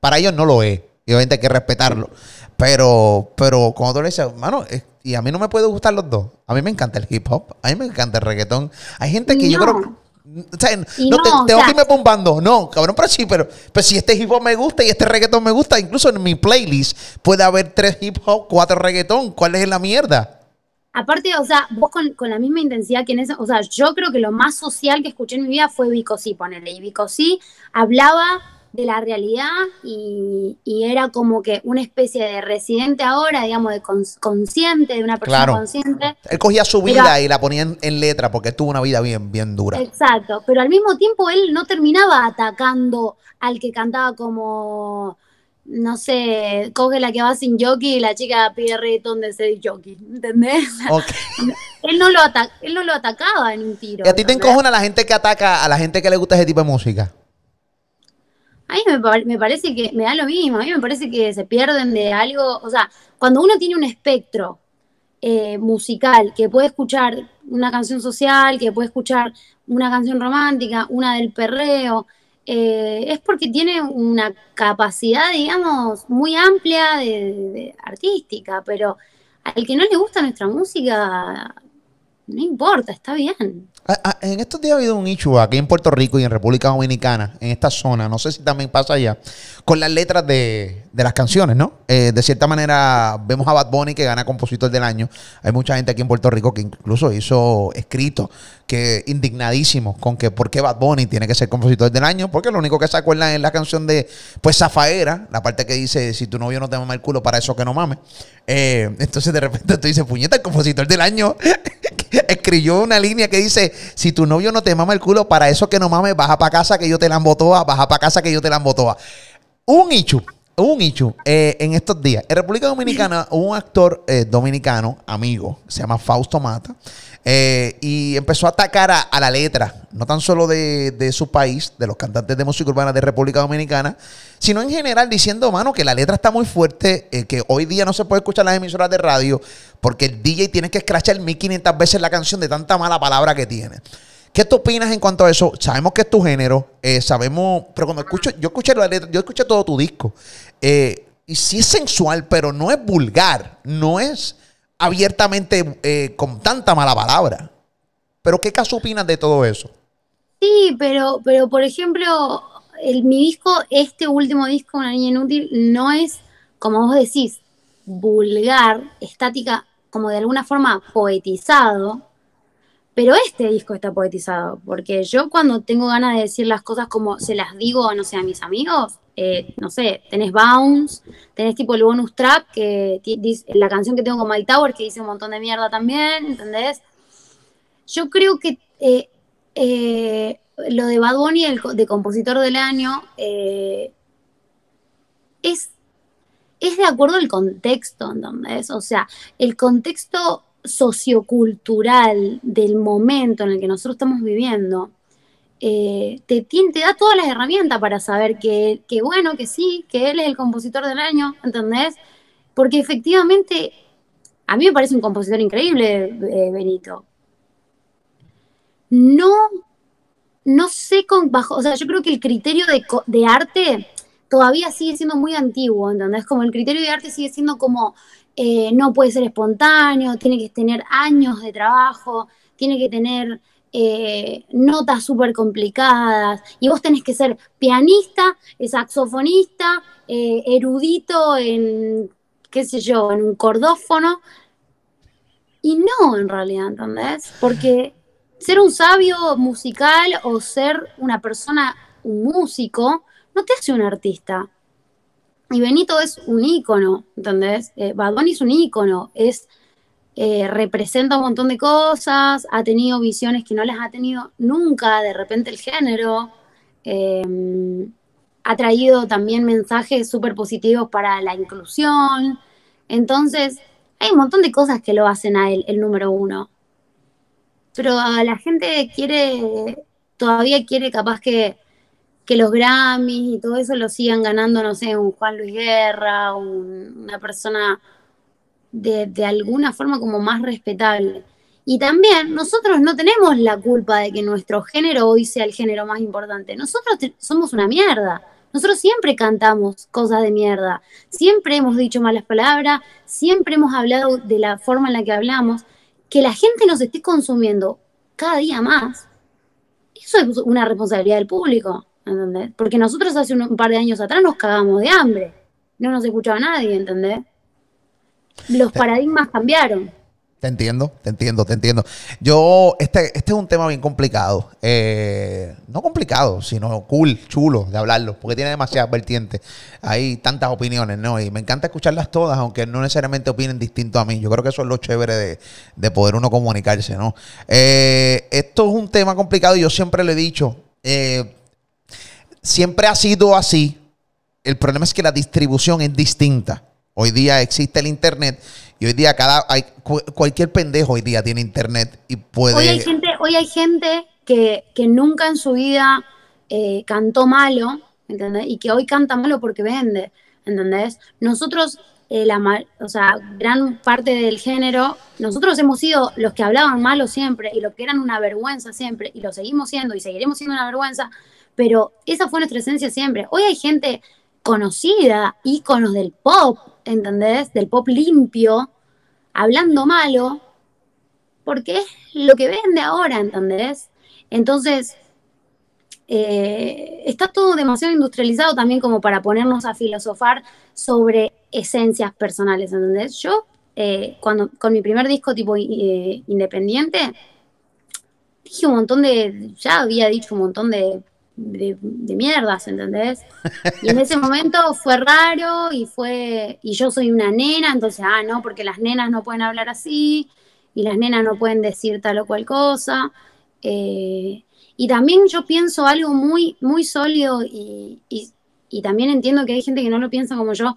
para ellos no lo es. Y obviamente hay que respetarlo. Pero, pero cuando tú le dices, mano, es- y a mí no me puede gustar los dos. A mí me encanta el hip hop, a mí me encanta el reggaetón. Hay gente que yo creo o sea, Y no, no, te- o tengo sea- que irme bombando. No, cabrón, pero sí, pero, pero si este hip hop me gusta y este reggaetón me gusta, incluso en mi playlist puede haber tres hip hop, cuatro reggaetón. ¿Cuál es la mierda? Aparte, o sea, vos con, con la misma intensidad que en ese, o sea, yo creo que lo más social que escuché en mi vida fue Vico Sí, ponele. Y Vico Sí hablaba de la realidad y, era como que una especie de residente ahora, digamos, de consciente, de una persona consciente. Él cogía su vida y la ponía en, letra porque tuvo una vida bien, bien dura. Exacto, pero al mismo tiempo él no terminaba atacando al que cantaba como no sé, coge la que va sin jockey y la chica pide reggaetón de ser jockey, ¿entendés? él, no lo él no lo atacaba en un tiro. ¿Y a ti te encojona la gente que ataca a la gente que le gusta ese tipo de música? A mí me, parece que me da lo mismo, a mí me parece que se pierden de algo, o sea, cuando uno tiene un espectro eh, musical, que puede escuchar una canción social, que puede escuchar una canción romántica, una del perreo, eh, es porque tiene una capacidad, digamos, muy amplia de, artística, pero al que no le gusta nuestra música, no importa, está bien. Ah, ah, en estos días ha habido un issue aquí en Puerto Rico y en República Dominicana, en esta zona, no sé si también pasa allá, con las letras de, las canciones, ¿no? Eh, de cierta manera, vemos a Bad Bunny que gana compositor del año. Hay mucha gente aquí en Puerto Rico que incluso hizo escritos que indignadísimos con que por qué Bad Bunny tiene que ser compositor del año, porque lo único que se acuerdan es la canción de, pues, Zafaera, la parte que dice, si tu novio no te mama el culo, para eso que no mames. Eh, entonces de repente tú dices, puñeta, el compositor del año escribió una línea que dice, si tu novio no te mama el culo, para eso que no mames, baja para casa que yo te la embotoa, baja para casa que yo te la embotoa. Un ichu, un ichu eh, en estos días. En República Dominicana un actor eh, dominicano, amigo, se llama Fausto Mata, eh, y empezó a atacar a, la letra, no tan solo de, su país, de los cantantes de música urbana de República Dominicana, sino en general diciendo, mano, que la letra está muy fuerte, que hoy día no se puede escuchar las emisoras de radio porque el DJ tiene que escrachar 1500 veces la canción de tanta mala palabra que tiene. ¿Qué tú opinas en cuanto a eso? Sabemos que es tu género, eh, sabemos, pero cuando escucho, yo escuché la letra, yo escuché todo tu disco. Eh, y sí es sensual, pero no es vulgar, no es abiertamente eh, con tanta mala palabra. Pero ¿qué caso opinas de todo eso? Sí, pero, pero por ejemplo, el, mi disco, este último disco, Una Niña Inútil, no es, como vos decís, vulgar, estática, como de alguna forma poetizado, pero este disco está poetizado, porque yo cuando tengo ganas de decir las cosas como se las digo, no sé, a mis amigos, eh, no sé, tenés Bounce, tenés tipo el bonus trap, que la canción que tengo con Mike Tower, que dice un montón de mierda también, ¿entendés? Yo creo que eh, eh, lo de Bad Bunny, el de compositor del año, es, es de acuerdo al contexto, ¿entendés? O sea, el contexto sociocultural del momento en el que nosotros estamos viviendo, eh, te, da todas las herramientas para saber que, bueno, que sí, que él es el compositor del año, ¿entendés? Porque efectivamente, a mí me parece un compositor increíble, eh, Benito. No, no sé bajo, o sea, yo creo que el criterio de, de arte todavía sigue siendo muy antiguo, ¿entendés? Como el criterio de arte sigue siendo como eh, no puede ser espontáneo, tiene que tener años de trabajo, tiene que tener eh, notas súper complicadas, y vos tenés que ser pianista, saxofonista, eh, erudito en, qué sé yo, en un cordófono, y no en realidad, ¿entendés? Porque ser un sabio musical o ser una persona, un músico, no te hace un artista. Y Benito es un ícono, ¿entendés? Eh, Bad Bunny es un ícono, es, eh, representa un montón de cosas, ha tenido visiones que no las ha tenido nunca, de repente el género, em, ha traído también mensajes súper positivos para la inclusión, entonces hay un montón de cosas que lo hacen a él el número uno. Pero la gente quiere, todavía quiere capaz que que los Grammys y todo eso lo sigan ganando, no sé, un Juan Luis Guerra, una persona de, alguna forma como más respetable. Y también nosotros no tenemos la culpa de que nuestro género hoy sea el género más importante. Nosotros somos una mierda. Nosotros siempre cantamos cosas de mierda. Siempre hemos dicho malas palabras. Siempre hemos hablado de la forma en la que hablamos. Que la gente nos esté consumiendo cada día más. Eso es una responsabilidad del público. Porque nosotros hace un, par de años atrás nos cagamos de hambre, no nos escuchaba nadie, ¿entendés? Los paradigmas cambiaron. Te entiendo, te entiendo, te entiendo. Yo, este, este es un tema bien complicado. Eh, no complicado, sino cool, chulo de hablarlo, porque tiene demasiadas vertientes. Hay tantas opiniones, ¿no? Y me encanta escucharlas todas, aunque no necesariamente opinen distinto a mí. Yo creo que eso es lo chévere de, poder uno comunicarse, ¿no? Eh, esto es un tema complicado y yo siempre le he dicho, eh, siempre ha sido así. El problema es que la distribución es distinta. Hoy día existe el Internet y hoy día cada hay, cualquier pendejo hoy día tiene internet y puede. Hoy hay gente, hoy hay gente que, nunca en su vida eh, cantó malo, ¿entendés? Y que hoy canta malo porque vende, ¿entendés? Nosotros, eh, la, o sea, gran parte del género, nosotros hemos sido los que hablaban malo siempre y los que eran una vergüenza siempre, y lo seguimos siendo y seguiremos siendo una vergüenza, pero esa fue nuestra esencia siempre. Hoy hay gente conocida, íconos del pop, ¿entendés? Del pop limpio, hablando malo, porque es lo que vende ahora, ¿entendés? Entonces, eh, está todo demasiado industrializado también como para ponernos a filosofar sobre esencias personales, ¿entendés? Yo, eh, cuando con mi primer disco tipo eh, independiente, dije un montón de, ya había dicho un montón de de, mierdas, ¿entendés? Y en ese momento fue raro y fue, y yo soy una nena, entonces, ah, no, porque las nenas no pueden hablar así y las nenas no pueden decir tal o cual cosa. Eh, y también yo pienso algo muy, muy sólido y, también entiendo que hay gente que no lo piensa como yo,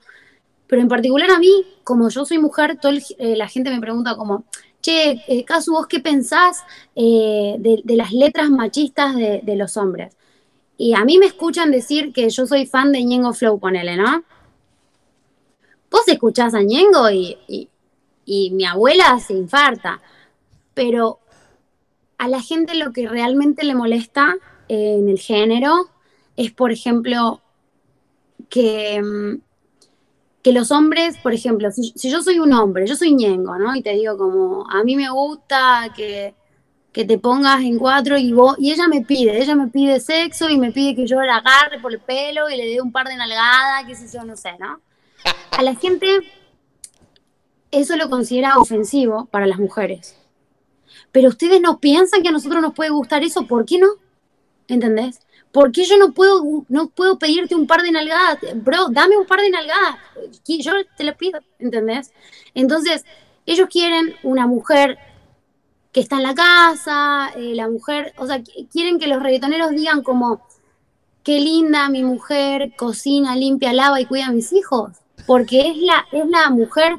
pero en particular a mí, como yo soy mujer, toda eh, la gente me pregunta como, che, eh, Casu, ¿vos qué pensás de, las letras machistas de, de los hombres? Y a mí me escuchan decir que yo soy fan de Ñengo Flow, ponele, ¿no? Vos escuchás a Ñengo y, mi abuela se infarta. Pero a la gente lo que realmente le molesta en el género es, por ejemplo, que, mm, que los hombres, por ejemplo, si, si, yo soy un hombre, yo soy ñengo, ¿no? Y te digo como, a mí me gusta que que te pongas en cuatro y vos, y ella me pide, ella me pide sexo y me pide que yo la agarre por el pelo y le dé un par de nalgadas, qué sé yo, no sé, ¿no? A la gente eso lo considera ofensivo para las mujeres. Pero ustedes no piensan que a nosotros nos puede gustar eso, ¿por qué no? ¿Entendés? ¿Por qué yo no puedo, no puedo pedirte un par de nalgadas? Bro, dame un par de nalgadas. Yo te lo pido, ¿entendés? Entonces, ellos quieren una mujer que está en la casa, eh, la mujer, o sea, quieren que los reggaetoneros digan como, qué linda mi mujer, cocina, limpia, lava y cuida a mis hijos, porque es la, es la mujer.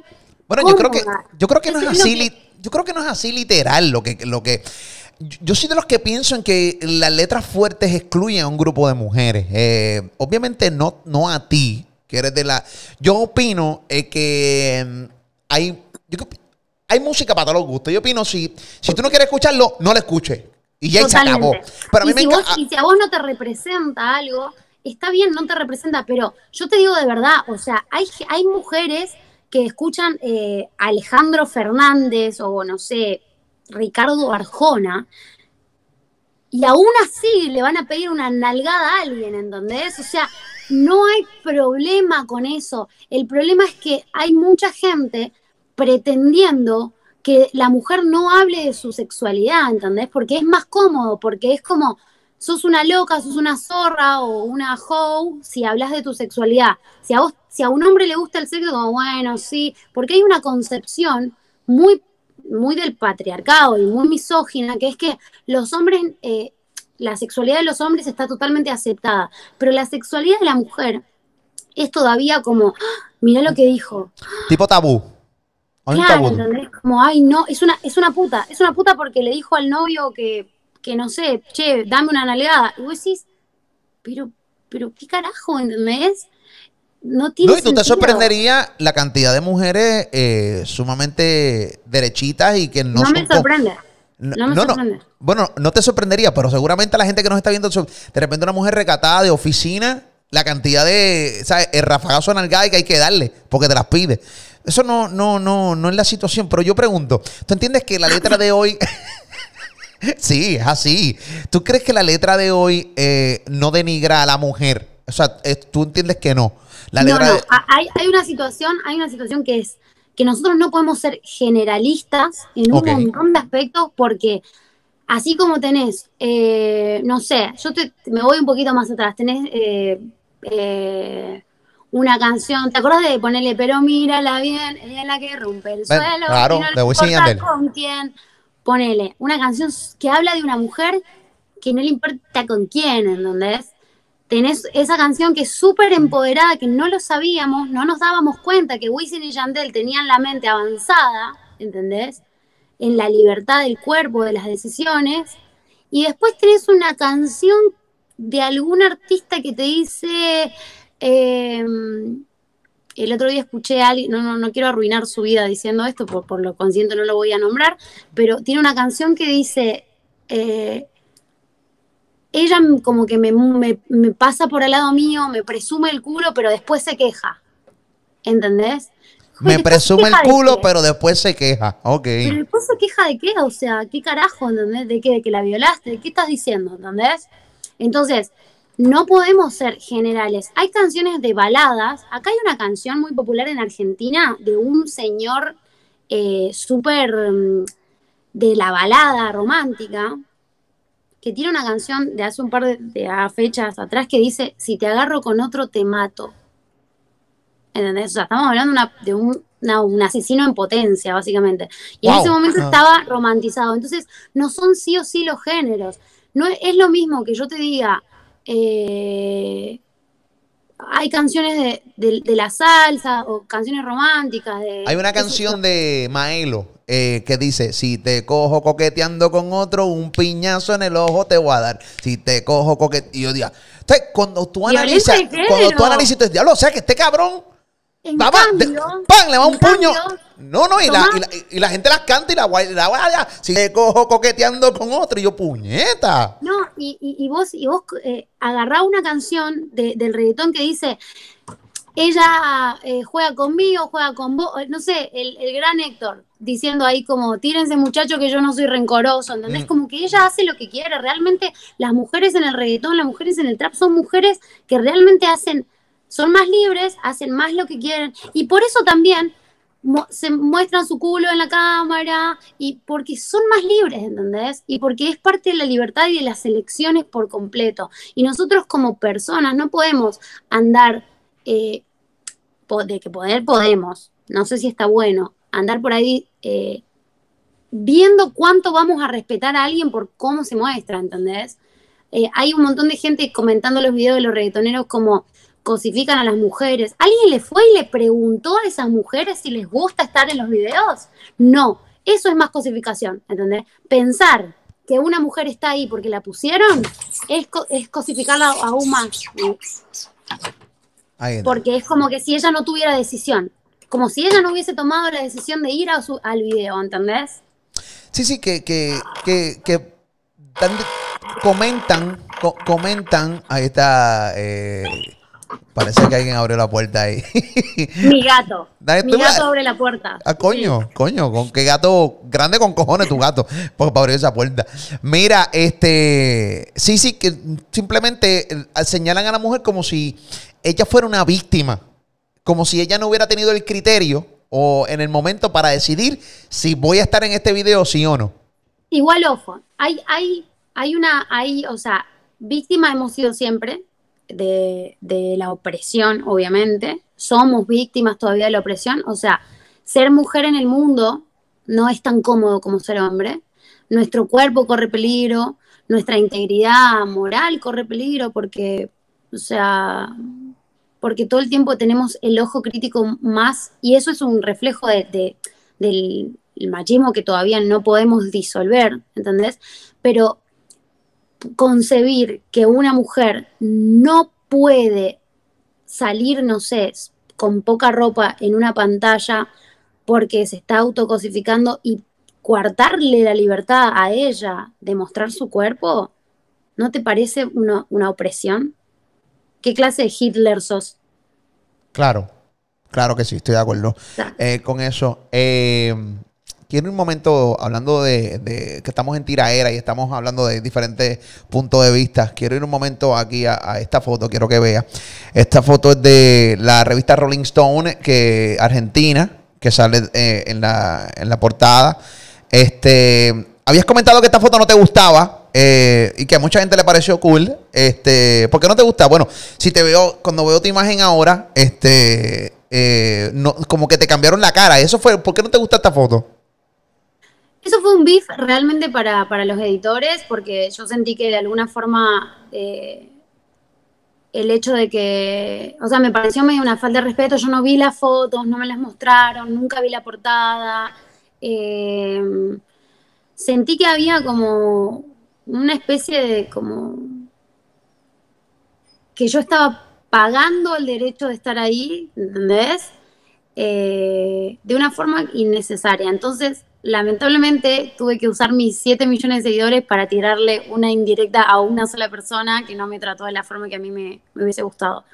Bueno, yo creo que, yo creo que no es así, yo creo que no es así literal lo que, lo que. Yo soy de los que pienso en que las letras fuertes excluyen a un grupo de mujeres. Eh, obviamente no, no a ti, que eres de la. Yo opino eh, que mm, hay hay música para todos los gustos. Yo opino, si, si tú no quieres escucharlo, no lo escuches. Y ya se acabó. Pero a mí y, si vos, y si a vos no te representa algo, está bien, no te representa, pero yo te digo de verdad, o sea, hay, hay mujeres que escuchan eh, Alejandro Fernández o no sé, Ricardo Arjona, y aún así le van a pedir una nalgada a alguien, ¿entendés? O sea, no hay problema con eso. El problema es que hay mucha gente pretendiendo que la mujer no hable de su sexualidad, ¿entendés? Porque es más cómodo, porque es como, sos una loca, sos una zorra o una hoe si hablas de tu sexualidad. Si a, vos, si a un hombre le gusta el sexo, como, bueno, sí, porque hay una concepción muy, muy del patriarcado y muy misógina, que es que los hombres, eh, la sexualidad de los hombres está totalmente aceptada, pero la sexualidad de la mujer es todavía como, ¡ah! mira lo que dijo. Tipo tabú. Claro, ¿entendés? Como, ay, no, es una, es una puta, es una puta porque le dijo al novio que, que no sé, che, dame una nalgada. Y vos decís, pero, pero, ¿qué carajo, entendés? No tiene No, y tú te sorprendería la cantidad de mujeres eh, sumamente derechitas y que no No me sorprende. No, me sorprende. Bueno, no te sorprendería, pero seguramente la gente que nos está viendo, de repente una mujer recatada de oficina, la cantidad de, ¿sabes? El rafagazo en que hay que darle, porque te las pide. Eso no, no, no, no es la situación. Pero yo pregunto, ¿tú entiendes que la letra de hoy... sí, es así. ¿Tú crees que la letra de hoy eh, no denigra a la mujer? O sea, tú entiendes que no. La no, no. Hay, hay, una situación, hay una situación que es que nosotros no podemos ser generalistas en un montón de aspectos porque así como tenés, eh, no sé, yo te, me voy un poquito más atrás, tenés eh, eh, una canción, ¿te acuerdas de ponerle, pero mírala bien, ella es la que rompe el suelo, claro, no con quién, ponele, una canción que habla de una mujer que no le importa con quién, ¿en dónde es? tenés esa canción que es súper empoderada, que no lo sabíamos, no nos dábamos cuenta que Wisin y Yandel tenían la mente avanzada, ¿entendés? En la libertad del cuerpo, de las decisiones. Y después tenés una canción de algún artista que te dice, em, el otro día escuché a alguien, no, no, no quiero arruinar su vida diciendo esto, por, por lo consciente no lo voy a nombrar, pero tiene una canción que dice, eh, ella como que me, pasa por al lado mío, me presume el culo, pero después se queja. ¿Entendés? Me presume el culo, pero después se queja. Ok. Pero después se queja de qué, o sea, ¿qué carajo, entendés? ¿De qué? ¿De que la violaste? ¿De qué estás diciendo, entendés? Entonces, no podemos ser generales. Hay canciones de baladas. Acá hay una canción muy popular en Argentina de un señor eh, súper mm, de la balada romántica, que tiene una canción de hace un par de, fechas atrás que dice, si te agarro con otro, te mato. ¿Entendés? O sea, estamos hablando de un, asesino en potencia, básicamente. Y en ese momento ah. estaba romantizado. Entonces, no son sí o sí los géneros. No es, lo mismo que yo te diga, eh, hay canciones de, la salsa o canciones románticas. De, hay una canción de Maelo eh, que dice, si te cojo coqueteando con otro, un piñazo en el ojo te voy a dar. Si te cojo coqueteando... Y yo digo, cuando tú analizas, cuando tú analizas, diablo, o sea que este cabrón en cambio, ¡Pam! Le va un puño. no, no, y la, y, la, gente las canta y la guaya. Si te cojo coqueteando con otro, y yo, puñeta. No, y, y vos, y vos eh, agarrá una canción del reggaetón que dice. Ella eh, juega conmigo, juega con vos, no sé, el, gran Héctor, diciendo ahí como, tírense muchachos que yo no soy rencoroso, ¿entendés? Mm. Como que ella hace lo que quiere, realmente las mujeres en el reggaetón, las mujeres en el trap son mujeres que realmente hacen son más libres, hacen más lo que quieren y por eso también se muestran su culo en la cámara y porque son más libres, ¿entendés? Y porque es parte de la libertad y de las elecciones por completo. Y nosotros como personas no podemos andar, eh, de que poder podemos, no sé si está bueno, andar por ahí eh, viendo cuánto vamos a respetar a alguien por cómo se muestra, ¿entendés? Eh, hay un montón de gente comentando los videos de los reggaetoneros como cosifican a las mujeres. ¿Alguien le fue y le preguntó a esas mujeres si les gusta estar en los videos? No, eso es más cosificación, ¿entendés? Pensar que una mujer está ahí porque la pusieron es, es cosificarla aún más. Porque es como que si ella no tuviera decisión, como si ella no hubiese tomado la decisión de ir a su, al video, ¿entendés? Sí, sí, que, que, que, comentan, comentan, ahí está... Eh, Parece que alguien abrió la puerta ahí. Mi gato. Mi gato abre la puerta. Ah, coño, coño, con qué gato grande con cojones tu gato para abrir esa puerta. Mira, este, sí, sí, que simplemente eh, señalan a la mujer como si ella fuera una víctima, como si ella no hubiera tenido el criterio o en el momento para decidir si voy a estar en este video sí o no. Igual, ojo, hay, hay, hay una, hay, o sea, víctima hemos sido siempre, de, la opresión, obviamente. Somos víctimas todavía de la opresión. O sea, ser mujer en el mundo no es tan cómodo como ser hombre. Nuestro cuerpo corre peligro, nuestra integridad moral corre peligro porque, o sea, porque todo el tiempo tenemos el ojo crítico más, y eso es un reflejo de, del machismo que todavía no podemos disolver, ¿entendés? Pero concebir que una mujer no puede salir, no sé, con poca ropa en una pantalla porque se está autocosificando y coartarle la libertad a ella de mostrar su cuerpo, ¿no te parece una, opresión? ¿Qué clase de Hitler sos? Claro, claro que sí, estoy de acuerdo eh, con eso. Eh, quiero un momento, hablando de, que estamos en tiraera y estamos hablando de diferentes puntos de vista, quiero ir un momento aquí a, esta foto, quiero que vea. Esta foto es de la revista Rolling Stone, que Argentina, que sale eh, en, la, en la portada. Este, habías comentado que esta foto no te gustaba eh, y que a mucha gente le pareció cool. Este, ¿Por qué no te gusta? Bueno, si te veo, cuando veo tu imagen ahora, este, eh, no, como que te cambiaron la cara. Eso fue, ¿por qué no te gusta esta foto? Eso fue un beef realmente para, para los editores, porque yo sentí que de alguna forma eh, el hecho de que, o sea, me pareció medio una falta de respeto. Yo no vi las fotos, no me las mostraron, nunca vi la portada. Eh, sentí que había como una especie de como que yo estaba pagando el derecho de estar ahí, ¿entendés? Eh, de una forma innecesaria. Entonces, lamentablemente, tuve que usar mis 7 millones de seguidores para tirarle una indirecta a una sola persona que no me trató de la forma que a mí me, hubiese gustado.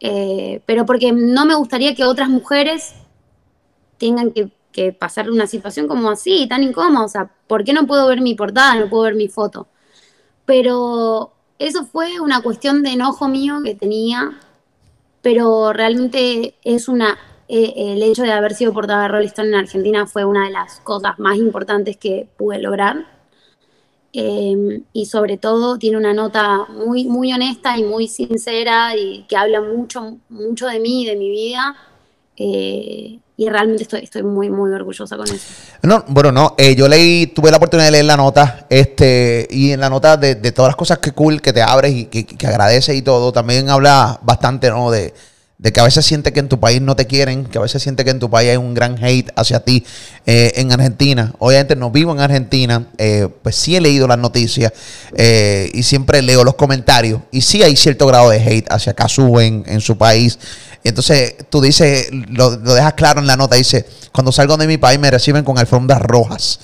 Eh, pero porque no me gustaría que otras mujeres tengan que que pasar una situación como así, tan incómoda. O sea, ¿por qué no puedo ver mi portada, no puedo ver mi foto? Pero eso fue una cuestión de enojo mío que tenía, pero realmente es una. Eh, el hecho de haber sido portada de Rolling Stone en Argentina fue una de las cosas más importantes que pude lograr. Em, y sobre todo tiene una nota muy, muy honesta y muy sincera y que habla mucho, mucho de mí y de mi vida. Eh, y realmente estoy, estoy muy, muy orgullosa con eso. No, bueno, no, eh, yo leí, tuve la oportunidad de leer la nota, este, y en la nota de, todas las cosas que cool, que te abres y que, que agradeces y todo, también habla bastante, ¿no? De, de que a veces sientes que en tu país no te quieren, que a veces sientes que en tu país hay un gran hate hacia ti eh, en Argentina. Obviamente no vivo en Argentina, eh, pues sí he leído las noticias eh, y siempre leo los comentarios y sí hay cierto grado de hate hacia Cazú en, en su país. Entonces tú dices, lo, lo dejas claro en la nota, dice, cuando salgo de mi país me reciben con alfombras rojas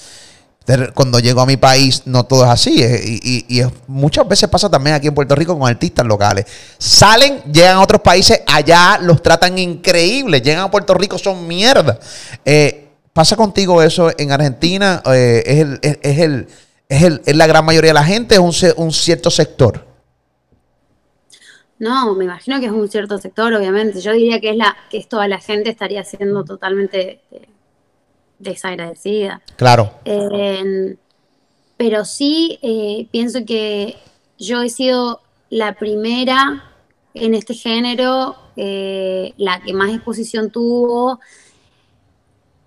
cuando llego a mi país, no todo es así. Y, muchas veces pasa también aquí en Puerto Rico con artistas locales. Salen, llegan a otros países, allá los tratan increíbles. Llegan a Puerto Rico, son mierda. Eh, ¿Pasa contigo eso en Argentina? Eh, ¿es, el, es, el, es, el, ¿Es la gran mayoría de la gente? ¿Es un, un cierto sector? No, me imagino que es un cierto sector, obviamente. Yo diría que es la que es toda la gente estaría siendo totalmente eh, desagradecida. Claro. pero sí eh, pienso que yo he sido la primera en este género, eh, la que más exposición tuvo,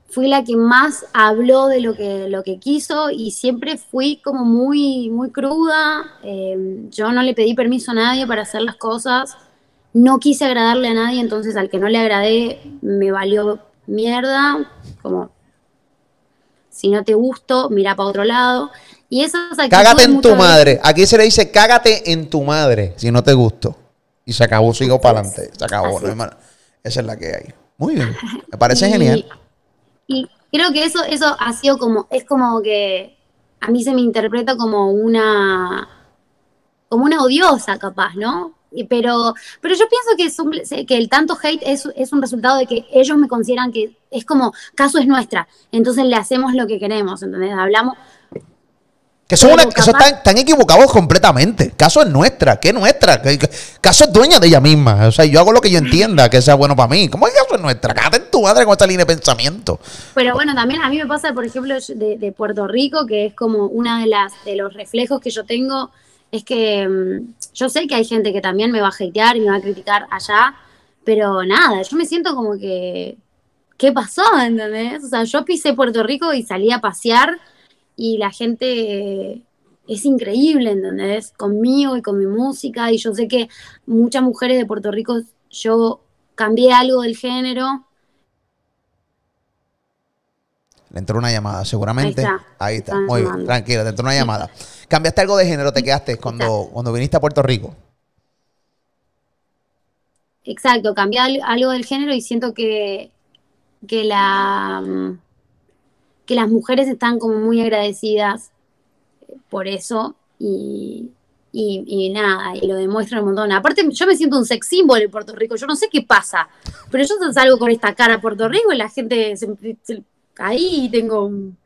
fui la que más habló de lo que, lo que quiso y siempre fui como muy, muy cruda. Eh, yo no le pedí permiso a nadie para hacer las cosas. No quise agradarle a nadie, entonces al que no le agradé me valió mierda, como si no te gusto, mira para otro lado. Y esas Cágate en tu madre. Aquí se le dice cágate en tu madre si no te gusto. Y se acabó, sigo para adelante. Se acabó, Esa es la que hay. Muy bien. Me parece genial. Y creo que eso, eso ha sido como, es como que a mí se me interpreta como una, como una odiosa capaz, ¿no? pero, pero yo pienso que, que el tanto hate es, es, un resultado de que ellos me consideran que es como, caso es nuestra, entonces le hacemos lo que queremos, ¿entendés? Hablamos... Que son, están, equivocados completamente. Caso es nuestra, ¿qué nuestra? Caso es dueña de ella misma. O sea, yo hago lo que yo entienda que sea bueno para mí. ¿Cómo es caso es nuestra? Cállate en tu madre con esta línea de pensamiento. Pero bueno, también a mí me pasa, por ejemplo, de, de Puerto Rico, que es como una de las de los reflejos que yo tengo es que mm, yo sé que hay gente que también me va a hatear y me va a criticar allá, pero nada, yo me siento como que, ¿qué pasó? ¿Entendés? O sea, yo pisé Puerto Rico y salí a pasear y la gente es increíble, ¿entendés? Conmigo y con mi música y yo sé que muchas mujeres de Puerto Rico, yo cambié algo del género. Le entró una llamada, seguramente. Ahí está, muy bien, tranquila, le entró una llamada. ¿Cambiaste algo de género? ¿Te quedaste cuando, cuando viniste a Puerto Rico? Exacto, cambié algo del género y siento que, que, la, que las mujeres están como muy agradecidas por eso y, y, nada, y lo demuestran un montón. Aparte, yo me siento un sex symbol en Puerto Rico, yo no sé qué pasa, pero yo salgo con esta cara a Puerto Rico y la gente ahí tengo un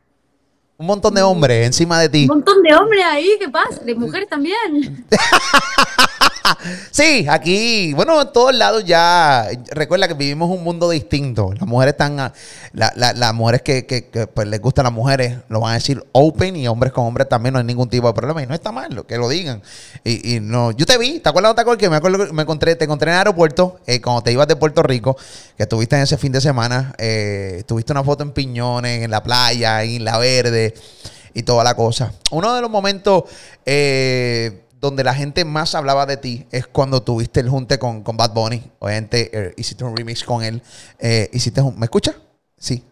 Un montón de hombres encima de ti. Un montón de hombres ahí, ¿qué pasa? De mujeres también. Sí, aquí, bueno, en todos lados ya, recuerda que vivimos un mundo distinto. Las mujeres están, a- la- la- las mujeres que, que- que, pues, les gustan las mujeres lo van a decir open y hombres con hombres también no hay ningún tipo de problema y no está mal que lo digan. Y, no, yo te vi, ¿te acuerdas, acuerdas que me acuerdo me encontré, te encontré en el aeropuerto eh, cuando te ibas de Puerto Rico, que estuviste en ese fin de semana, eh, tuviste una foto en Piñones, en la playa, en La Verde y toda la cosa. Uno de los momentos eh, donde la gente más hablaba de ti es cuando tuviste el junte con, con Bad Bunny. Obviamente eh, hiciste un remix con él. Eh, hiciste un, ¿Me escuchas? Sí.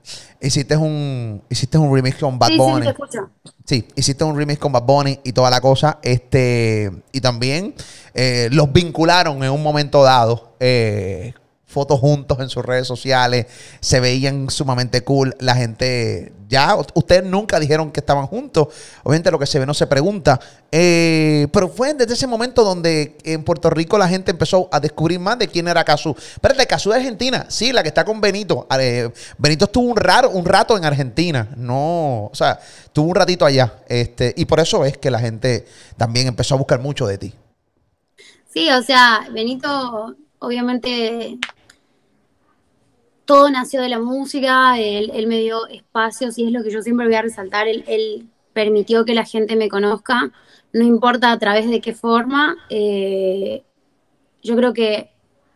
Hiciste un, hiciste un remix con Bad sí, sí, Bunny. te escucho. Sí, hiciste un remix con Bad Bunny y toda la cosa. Este, y también eh, los vincularon en un momento dado. Fotos juntos en sus redes sociales. Se veían sumamente cool. La gente. Ya, ustedes nunca dijeron que estaban juntos. Obviamente lo que se ve no se pregunta. Eh, pero fue desde ese momento donde en Puerto Rico la gente empezó a descubrir más de quién era Cazú. Espérate, Cazú de Argentina. Sí, la que está con Benito. Benito estuvo un, raro, un rato en Argentina. No, o sea, estuvo un ratito allá. Este, y por eso es que la gente también empezó a buscar mucho de ti. Sí, o sea, Benito, obviamente, todo nació de la música, él, me dio espacios y es lo que yo siempre voy a resaltar, él, él permitió que la gente me conozca, no importa a través de qué forma, eh, yo creo que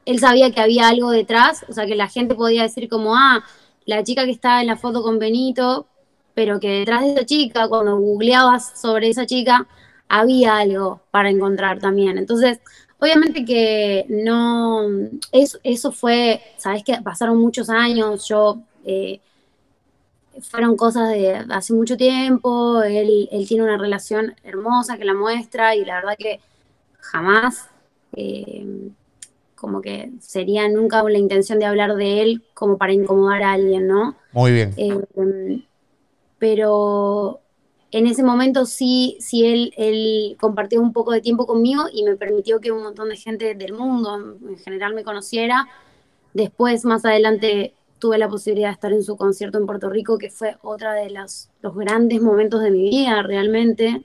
él sabía que había algo detrás, o sea, que la gente podía decir como, ah, la chica que está en la foto con Benito, pero que detrás de esa chica, cuando googleabas sobre esa chica, había algo para encontrar también. Entonces, obviamente que no, eso, eso fue, sabes que pasaron muchos años, yo, eh, fueron cosas de hace mucho tiempo, él, él tiene una relación hermosa que la muestra y la verdad que jamás, eh, como que sería nunca la intención de hablar de él como para incomodar a alguien, ¿no? Muy bien. Eh, pero en ese momento sí, sí él, él compartió un poco de tiempo conmigo y me permitió que un montón de gente del mundo en general me conociera. Después, más adelante, tuve la posibilidad de estar en su concierto en Puerto Rico, que fue otra de los, los grandes momentos de mi vida realmente.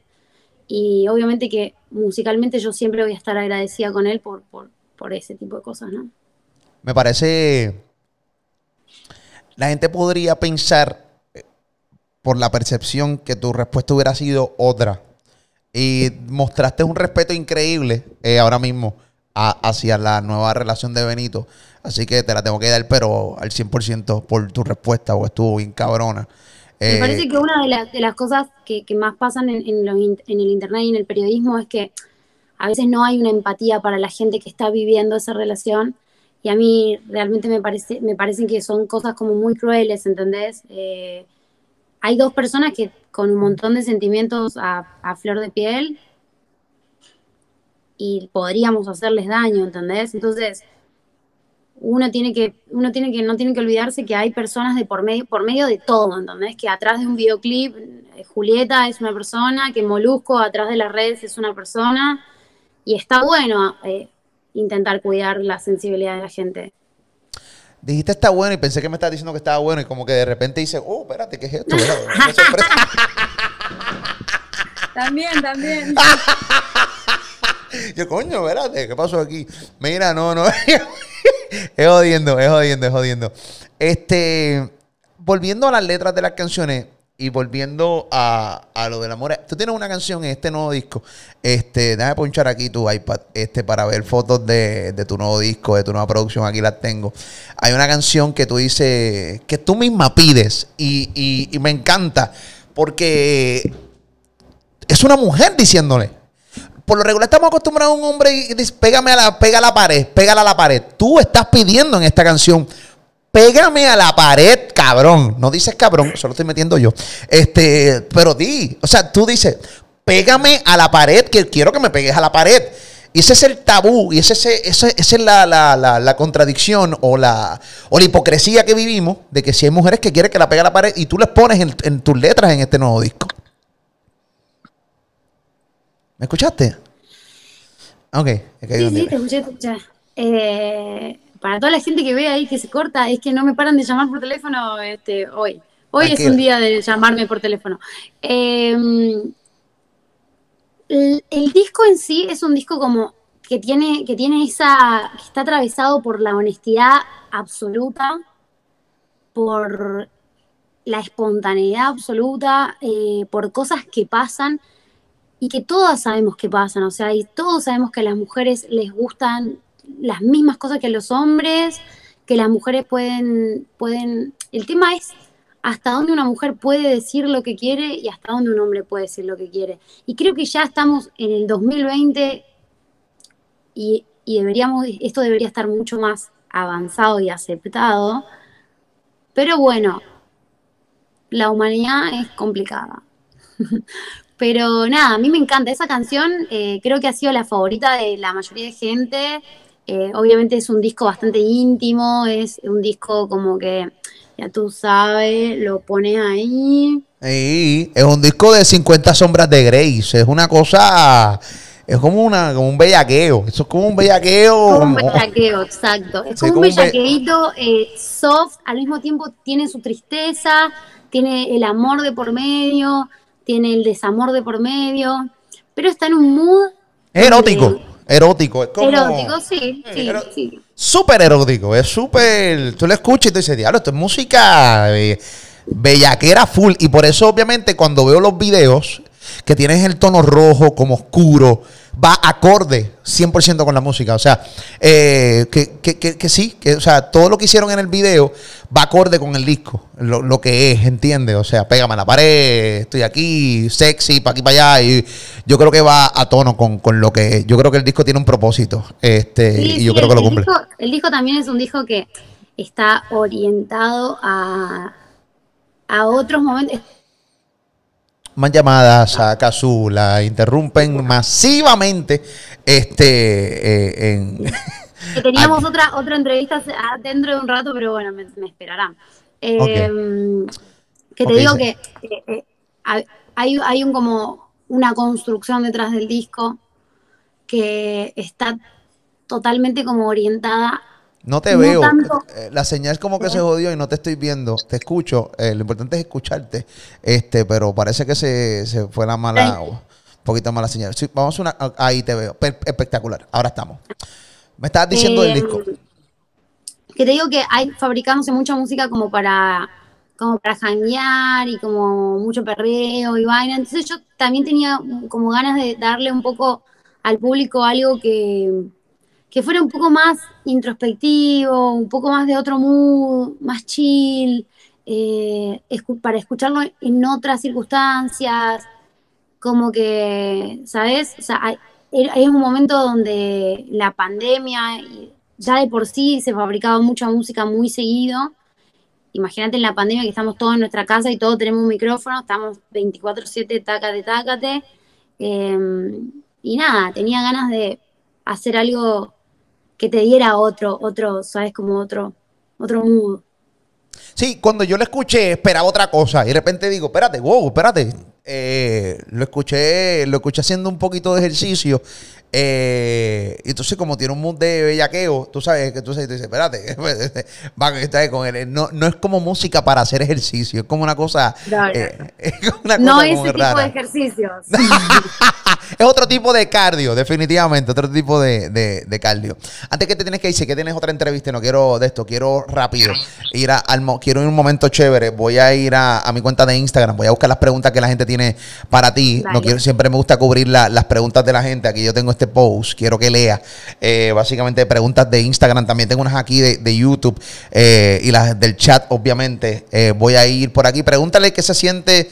Y obviamente que musicalmente yo siempre voy a estar agradecida con él por, por, por ese tipo de cosas, ¿no? Me parece. La gente podría pensar, por la percepción, que tu respuesta hubiera sido otra. Y mostraste un respeto increíble eh, ahora mismo a- hacia la nueva relación de Benito. Así que te la tengo que dar, pero al 100% por tu respuesta, o estuvo bien cabrona. Me Eh, parece que una de las, de las cosas que, que más pasan en, en los in- en el internet y en el periodismo es que a veces no hay una empatía para la gente que está viviendo esa relación y a mí realmente me parece me parecen que son cosas como muy crueles, ¿entendés? Eh, hay dos personas que con un montón de sentimientos a, a flor de piel y podríamos hacerles daño, ¿entendés? Entonces, uno tiene que, uno tiene que, no tiene que olvidarse que hay personas de por medio, por medio de todo, ¿entendés? Que atrás de un videoclip, eh, Julieta es una persona, que Molusco atrás de las redes es una persona, y está bueno eh, intentar cuidar la sensibilidad de la gente. Dijiste está bueno y pensé que me estabas diciendo que estaba bueno y como que de repente dice, oh, espérate, ¿qué es esto? También, también. Yo, coño, espérate, ¿qué pasó aquí? Mira, no, no. es jodiendo, es jodiendo, es jodiendo. Este, volviendo a las letras de las canciones y volviendo a, a lo del amor. Tú tienes una canción en este nuevo disco. Este, déjame ponchar aquí tu iPad este, para ver fotos de, de tu nuevo disco, de tu nueva producción. Aquí las tengo. Hay una canción que tú dices, que tú misma pides y, y- me encanta porque es una mujer diciéndole. Por lo regular estamos acostumbrados a un hombre y dice, pégame a la, pega a la pared, pégala a la pared. Tú estás pidiendo en esta canción, pégame a la pared, cabrón. No dices cabrón, solo estoy metiendo yo. Este, pero di, o sea, tú dices, pégame a la pared, que quiero que me pegues a la pared. Y ese es el tabú, y ese, ese- ese- esa es la, la- la- la contradicción o la, o la hipocresía que vivimos de que si hay mujeres que quieren que la pegue a la pared y tú les pones en, en tus letras en este nuevo disco. ¿Me escuchaste? Ok, es que hay Sí, sí, delay. te escuché, te escuché. Eh, para toda la gente que ve ahí que se corta, es que no me paran de llamar por teléfono este, hoy. Hoy es un día de llamarme por teléfono. Em, el, disco en sí es un disco como que tiene, que tiene esa, que está atravesado por la honestidad absoluta, por la espontaneidad absoluta, eh, por cosas que pasan y que todas sabemos que pasan, o sea, y todos sabemos que a las mujeres les gustan las mismas cosas que los hombres, que las mujeres pueden, pueden, el tema es hasta dónde una mujer puede decir lo que quiere y hasta dónde un hombre puede decir lo que quiere. Y creo que ya estamos en el 2020 y, y deberíamos, esto debería estar mucho más avanzado y aceptado. Pero bueno, la humanidad es complicada. Pero nada, a mí me encanta esa canción, eh, creo que ha sido la favorita de la mayoría de gente. Eh, obviamente es un disco bastante íntimo, es un disco como que, ya tú sabes, lo pones ahí. Sí, es un disco de 50 sombras de Grace, es una cosa, es como, una, como un bellaqueo, eso es como un bellaqueo. Como un bellaqueo, exacto. Es como un bellaqueito eh, soft, al mismo tiempo tiene su tristeza, tiene el amor de por medio, tiene el desamor de por medio, pero está en un mood erótico. Erótico, es como. Erótico, sí, sí, sí. Súper erótico, es súper. Tú lo escuchas y tú dices, diablo, esto es música eh, bellaquera full. Y por eso, obviamente, cuando veo los videos, que tienes el tono rojo como oscuro, va acorde 100% con la música. O sea, eh, que, que, que, sí, que, o sea, todo lo que hicieron en el video va acorde con el disco, lo, que es, ¿entiendes? O sea, pégame a la pared, estoy aquí, sexy, para aquí, para allá. Y yo creo que va a tono con, lo que es. Yo creo que el disco tiene un propósito este, y yo creo que lo cumple. el disco también es un disco que está orientado a, a otros momentos más llamadas a Kazoo, la interrumpen masivamente este, eh, teníamos otra, otra entrevista dentro de un rato, pero bueno, me, esperarán. Em, que te digo que eh, hay, hay un como una construcción detrás del disco que está totalmente como orientada no te veo. Eh, la señal es como que se jodió y no te estoy viendo. Te escucho. Eh, lo importante es escucharte. Este, pero parece que se, fue la mala, un poquito mala señal. vamos a una, ahí te veo. espectacular. Ahora estamos. Me estabas diciendo del disco. Em, que te digo que hay fabricándose mucha música como para como para janguear y como mucho perreo y vaina. Entonces yo también tenía como ganas de darle un poco al público algo que, que fuera un poco más introspectivo, un poco más de otro mood, más chill, eh, para escucharlo en otras circunstancias, como que, ¿sabes? O sea, hay, un momento donde la pandemia, ya de por sí se fabricaba mucha música muy seguido. Imagínate en la pandemia que estamos todos en nuestra casa y todos tenemos un micrófono, estamos 24/7, tácate, tácate. Em, y nada, tenía ganas de hacer algo que te diera otro, otro, ¿sabes? Como otro, otro mood. Sí, cuando yo lo escuché esperaba otra cosa y de repente digo, espérate, wow, espérate. Eh, lo escuché, lo escuché haciendo un poquito de ejercicio. Eh, entonces, como tiene un mood de bellaqueo, tú sabes que tú, dices, espérate, con él. No, no es como música para hacer ejercicio, es como una cosa. Eh, es una cosa no ese tipo de ejercicios. es otro tipo de cardio, definitivamente, otro tipo de, cardio. Antes que te tienes que decir que tienes otra entrevista, no quiero de esto, quiero rápido ir a, al, quiero ir un momento chévere, voy a ir a, mi cuenta de Instagram, voy a buscar las preguntas que la gente tiene para ti. No quiero, siempre me gusta cubrir las preguntas de la gente. Aquí yo tengo este post, quiero que lea eh, básicamente preguntas de Instagram, también tengo unas aquí de, YouTube eh, y las del chat, obviamente. Eh, voy a ir por aquí. Pregúntale qué se siente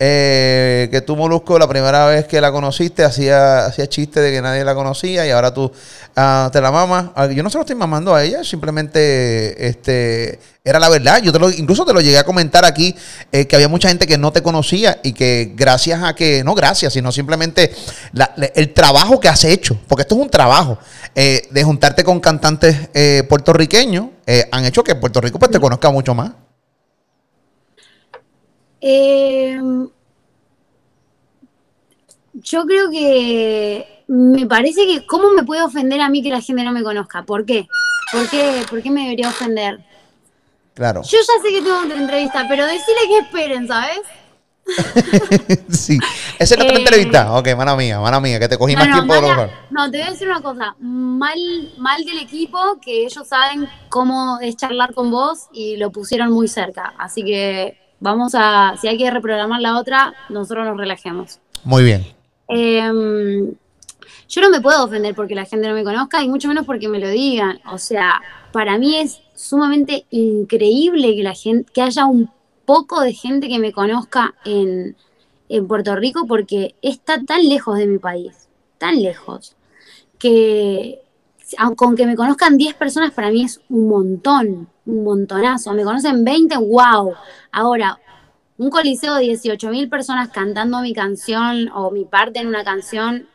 eh, que tú, Molusco, la primera vez que la conociste, hacía, hacía chiste de que nadie la conocía y ahora tú ah, te la mamas. Ah, yo no se lo estoy mamando a ella, simplemente este, era la verdad. Yo te lo, incluso te lo llegué a comentar aquí, eh, que había mucha gente que no te conocía y que gracias a que, no gracias, sino simplemente el trabajo que has hecho, porque esto es un trabajo, eh, de juntarte con cantantes puertorriqueños, han hecho que Puerto Rico pues, te conozca mucho más. Eh, yo creo que me parece que, ¿cómo me puede ofender a mí que la gente no me conozca? ¿Por qué? ¿Por qué, ¿Por qué me debería ofender? Claro. Yo ya sé que tengo otra entrevista, pero decirle que esperen, ¿sabes? sí. Esa es la otra Eh, entrevista. Ok, mala mía, mala mía, que te cogí más No, tiempo de lo mala- no, te voy a decir una cosa. Mal, mal del equipo, que ellos saben cómo es charlar con vos y lo pusieron muy cerca. Así que vamos a, si hay que reprogramar la otra, nosotros nos relajemos. Muy bien. Em, yo no me puedo ofender porque la gente no me conozca y mucho menos porque me lo digan. O sea, para mí es sumamente increíble que la gente, que haya un poco de gente que me conozca en, en Puerto Rico porque está tan lejos de mi país, tan lejos, que aun- con que me conozcan 10 personas para mí es un montón, un montonazo. Me conocen 20, wow. Ahora, un coliseo de 18 mil personas cantando mi canción o mi parte en una canción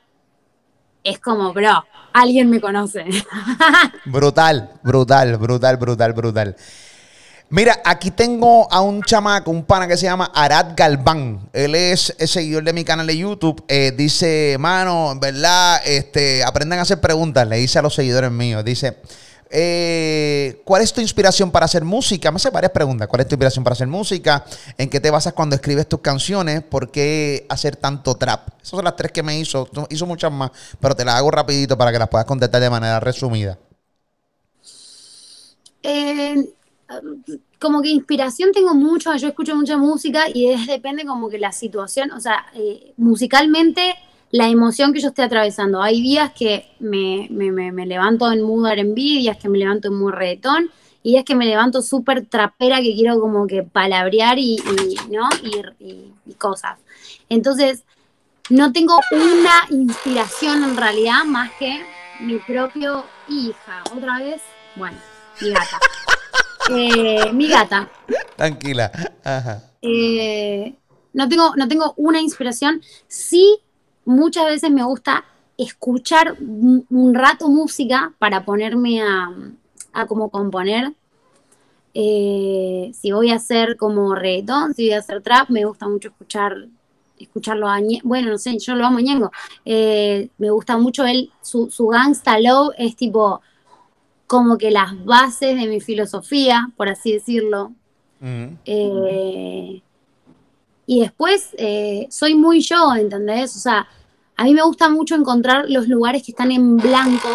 es como, bro, alguien me conoce. Brutal, brutal, brutal, brutal, brutal. Mira, aquí tengo a un chamaco, un pana que se llama Arad Galván. Él es, es seguidor de mi canal de YouTube. Eh, dice, mano, verdad, este, aprendan a hacer preguntas. Le dice a los seguidores míos. Dice, eh, ¿cuál es tu inspiración para hacer música? Me hace varias preguntas. ¿Cuál es tu inspiración para hacer música? ¿En qué te basas cuando escribes tus canciones? ¿Por qué hacer tanto trap? Esas son las tres que me hizo. Hizo muchas más, pero te las hago rapidito para que las puedas contestar de manera resumida. Eh, como que inspiración tengo mucho, yo escucho mucha música y es, depende como que la situación, o sea, eh, musicalmente la emoción que yo esté atravesando. Hay días que me, me, me, me levanto en mood R&B, días que me levanto en mood reggaetón y días que me levanto súper trapera que quiero como que palabrear y, ¿no? y, y- y cosas. Entonces, no tengo una inspiración en realidad más que mi propio hija. Otra vez, bueno, mi gata. Eh, mi gata. Tranquila. Ajá. Eh, no, tengo, no tengo una inspiración. Sí, muchas veces me gusta escuchar un, un rato música para ponerme a, a como componer. Eh, si voy a hacer como reggaetón, si voy a hacer trap, me gusta mucho escuchar escucharlo a bueno, no sé, yo lo amo a Ñengo. Eh, me gusta mucho él, su, su Gangsta Love es tipo como que las bases de mi filosofía, por así decirlo. Ujú. Eh, y después eh, soy muy yo, ¿entendés? O sea, a mí me gusta mucho encontrar los lugares que están en blanco,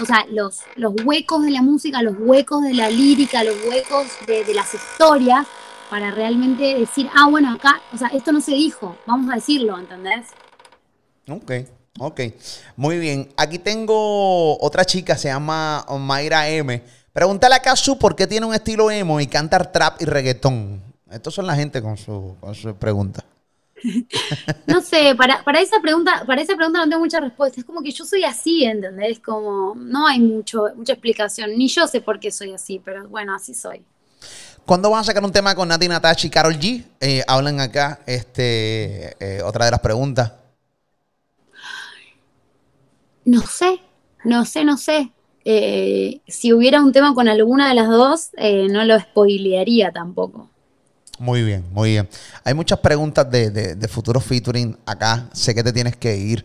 o sea, los, los huecos de la música, los huecos de la lírica, los huecos de, de las historias, para realmente decir, ah, bueno, acá, o sea, esto no se dijo, vamos a decirlo, ¿entendés? Ok, ok. Muy bien. Aquí tengo otra chica, se llama Mayra M. Pregúntale a Kazu por qué tiene un estilo emo y canta trap y reggaetón. Estos son la gente con su, con su pregunta. No sé, para, para esa pregunta, para esa pregunta no tengo mucha respuesta. Es como que yo soy así, ¿entendés? Como no hay mucho, mucha explicación. Ni yo sé por qué soy así, pero bueno, así soy. ¿Cuándo van a sacar un tema con Nati Natachi y Carol G? Eh, hablan acá. Este, eh, otra de las preguntas. No sé, no sé, no sé. Eh, si hubiera un tema con alguna de las dos, eh, no lo spoilearía tampoco. Muy bien, muy bien. Hay muchas preguntas de, de, de futuros featuring acá. Sé que te tienes que ir.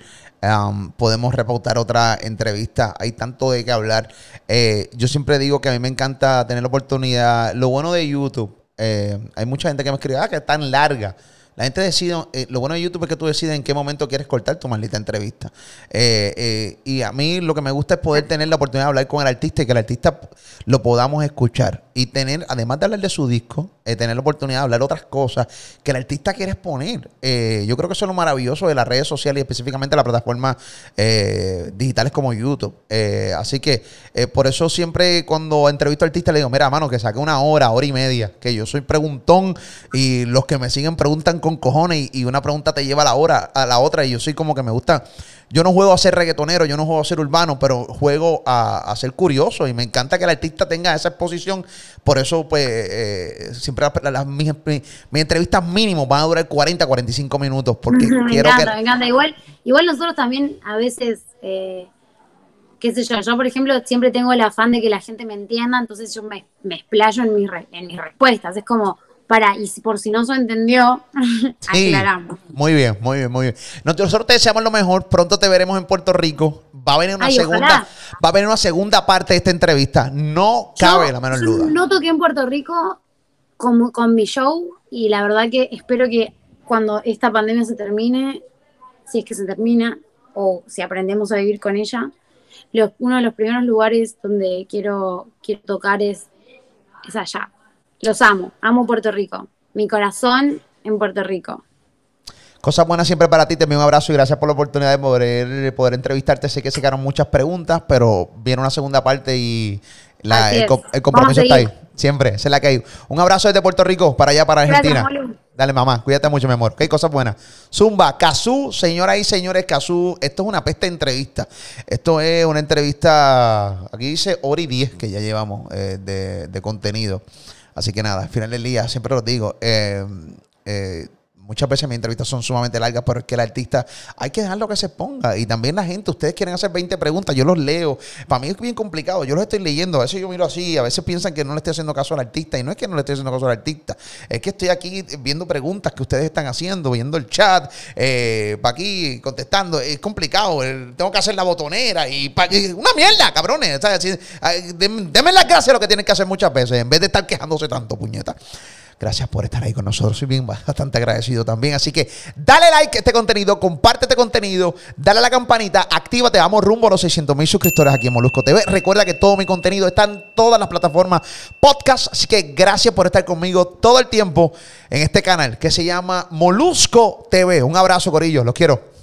Podemos repautar otra entrevista. Hay tanto de qué hablar. Eh, yo siempre digo que a mí me encanta tener la oportunidad. Lo bueno de YouTube, eh, hay mucha gente que me escribe, ah, que es tan larga. La gente decide, eh, lo bueno de YouTube es que tú decides en qué momento quieres cortar tu maldita entrevista. Eh, eh, y a mí lo que me gusta es poder tener la oportunidad de hablar con el artista y que el artista lo podamos escuchar. Y tener, además de hablar de su disco, eh, tener la oportunidad de hablar otras cosas que el artista quiere exponer. Eh, yo creo que eso es lo maravilloso de las redes sociales y específicamente las plataformas eh, digitales como YouTube. Eh, así que eh, por eso siempre cuando entrevisto a artistas le digo, mira, mano, que saque una hora, hora y media, que yo soy preguntón y los que me siguen preguntan con cojones y, y una pregunta te lleva a la hora, a la otra y yo soy como que me gusta. Yo no juego a ser reggaetonero, yo no juego a ser urbano, pero juego a, a ser curioso y me encanta que el artista tenga esa exposición. Por eso, pues, eh, siempre las- las- mis, mis- mis entrevistas mínimo van a durar 40, 45 minutos porque me quiero encanta, que... me encanta. Igual, igual nosotros también a veces, eh, qué sé yo, yo por ejemplo siempre tengo el afán de que la gente me entienda, entonces yo me, me explayo en mis, re- en mis respuestas. Es como, para, y por si no se entendió, Sí, aclaramos. Muy bien, muy bien, muy bien. Nosotros te deseamos lo mejor. Pronto te veremos en Puerto Rico. va a venir una Ay, segunda, ojalá. va a venir una segunda parte de esta entrevista. No cabe Yo- la menor duda. No toqué en Puerto Rico con, con mi show y la verdad que espero que cuando esta pandemia se termine, si es que se termina o si aprendemos a vivir con ella, los- uno de los primeros lugares donde quiero, quiero tocar es, es allá. Los amo, amo Puerto Rico. Mi corazón en Puerto Rico. Cosas buenas siempre para ti. Te envío un abrazo y gracias por la oportunidad de poder, poder entrevistarte. Sé que se quedaron muchas preguntas, pero viene una segunda parte y la- el, compromiso está ahí. Siempre, esa es la que hay. Un abrazo desde Puerto Rico para allá, para Argentina. Dale, mamá, cuídate mucho, mi amor. Ok, cosas buenas. Zumba, Cazú, señoras y señores, Cazú, esto es una peste entrevista. Esto es una entrevista, aquí dice hora y 10 que ya llevamos eh, de, de contenido. Así que nada, al final del día, siempre lo digo, eh, eh, muchas veces mis entrevistas son sumamente largas, pero es que el artista hay que dejarlo que se ponga. Y también la gente, ustedes quieren hacer 20 preguntas, yo los leo. Para mí es bien complicado, yo los estoy leyendo. A veces yo miro así, a veces piensan que no le estoy haciendo caso al artista. Y no es que no le estoy haciendo caso al artista, es que estoy aquí viendo preguntas que ustedes están haciendo, viendo el chat, eh, para aquí contestando. Es complicado, tengo que hacer la botonera y pa- una mierda, cabrones. Sea, así, denme las gracias lo que tienen que hacer muchas veces, en vez de estar quejándose tanto, puñeta. Gracias por estar ahí con nosotros. Soy bien bastante agradecido también. Así que dale like a este contenido, comparte este contenido, dale a la campanita, actívate. Vamos rumbo a los 600 mil suscriptores aquí en Molusco TV. Recuerda que todo mi contenido está en todas las plataformas podcast. Así que gracias por estar conmigo todo el tiempo en este canal que se llama Molusco TV. Un abrazo, Corillo. Los quiero.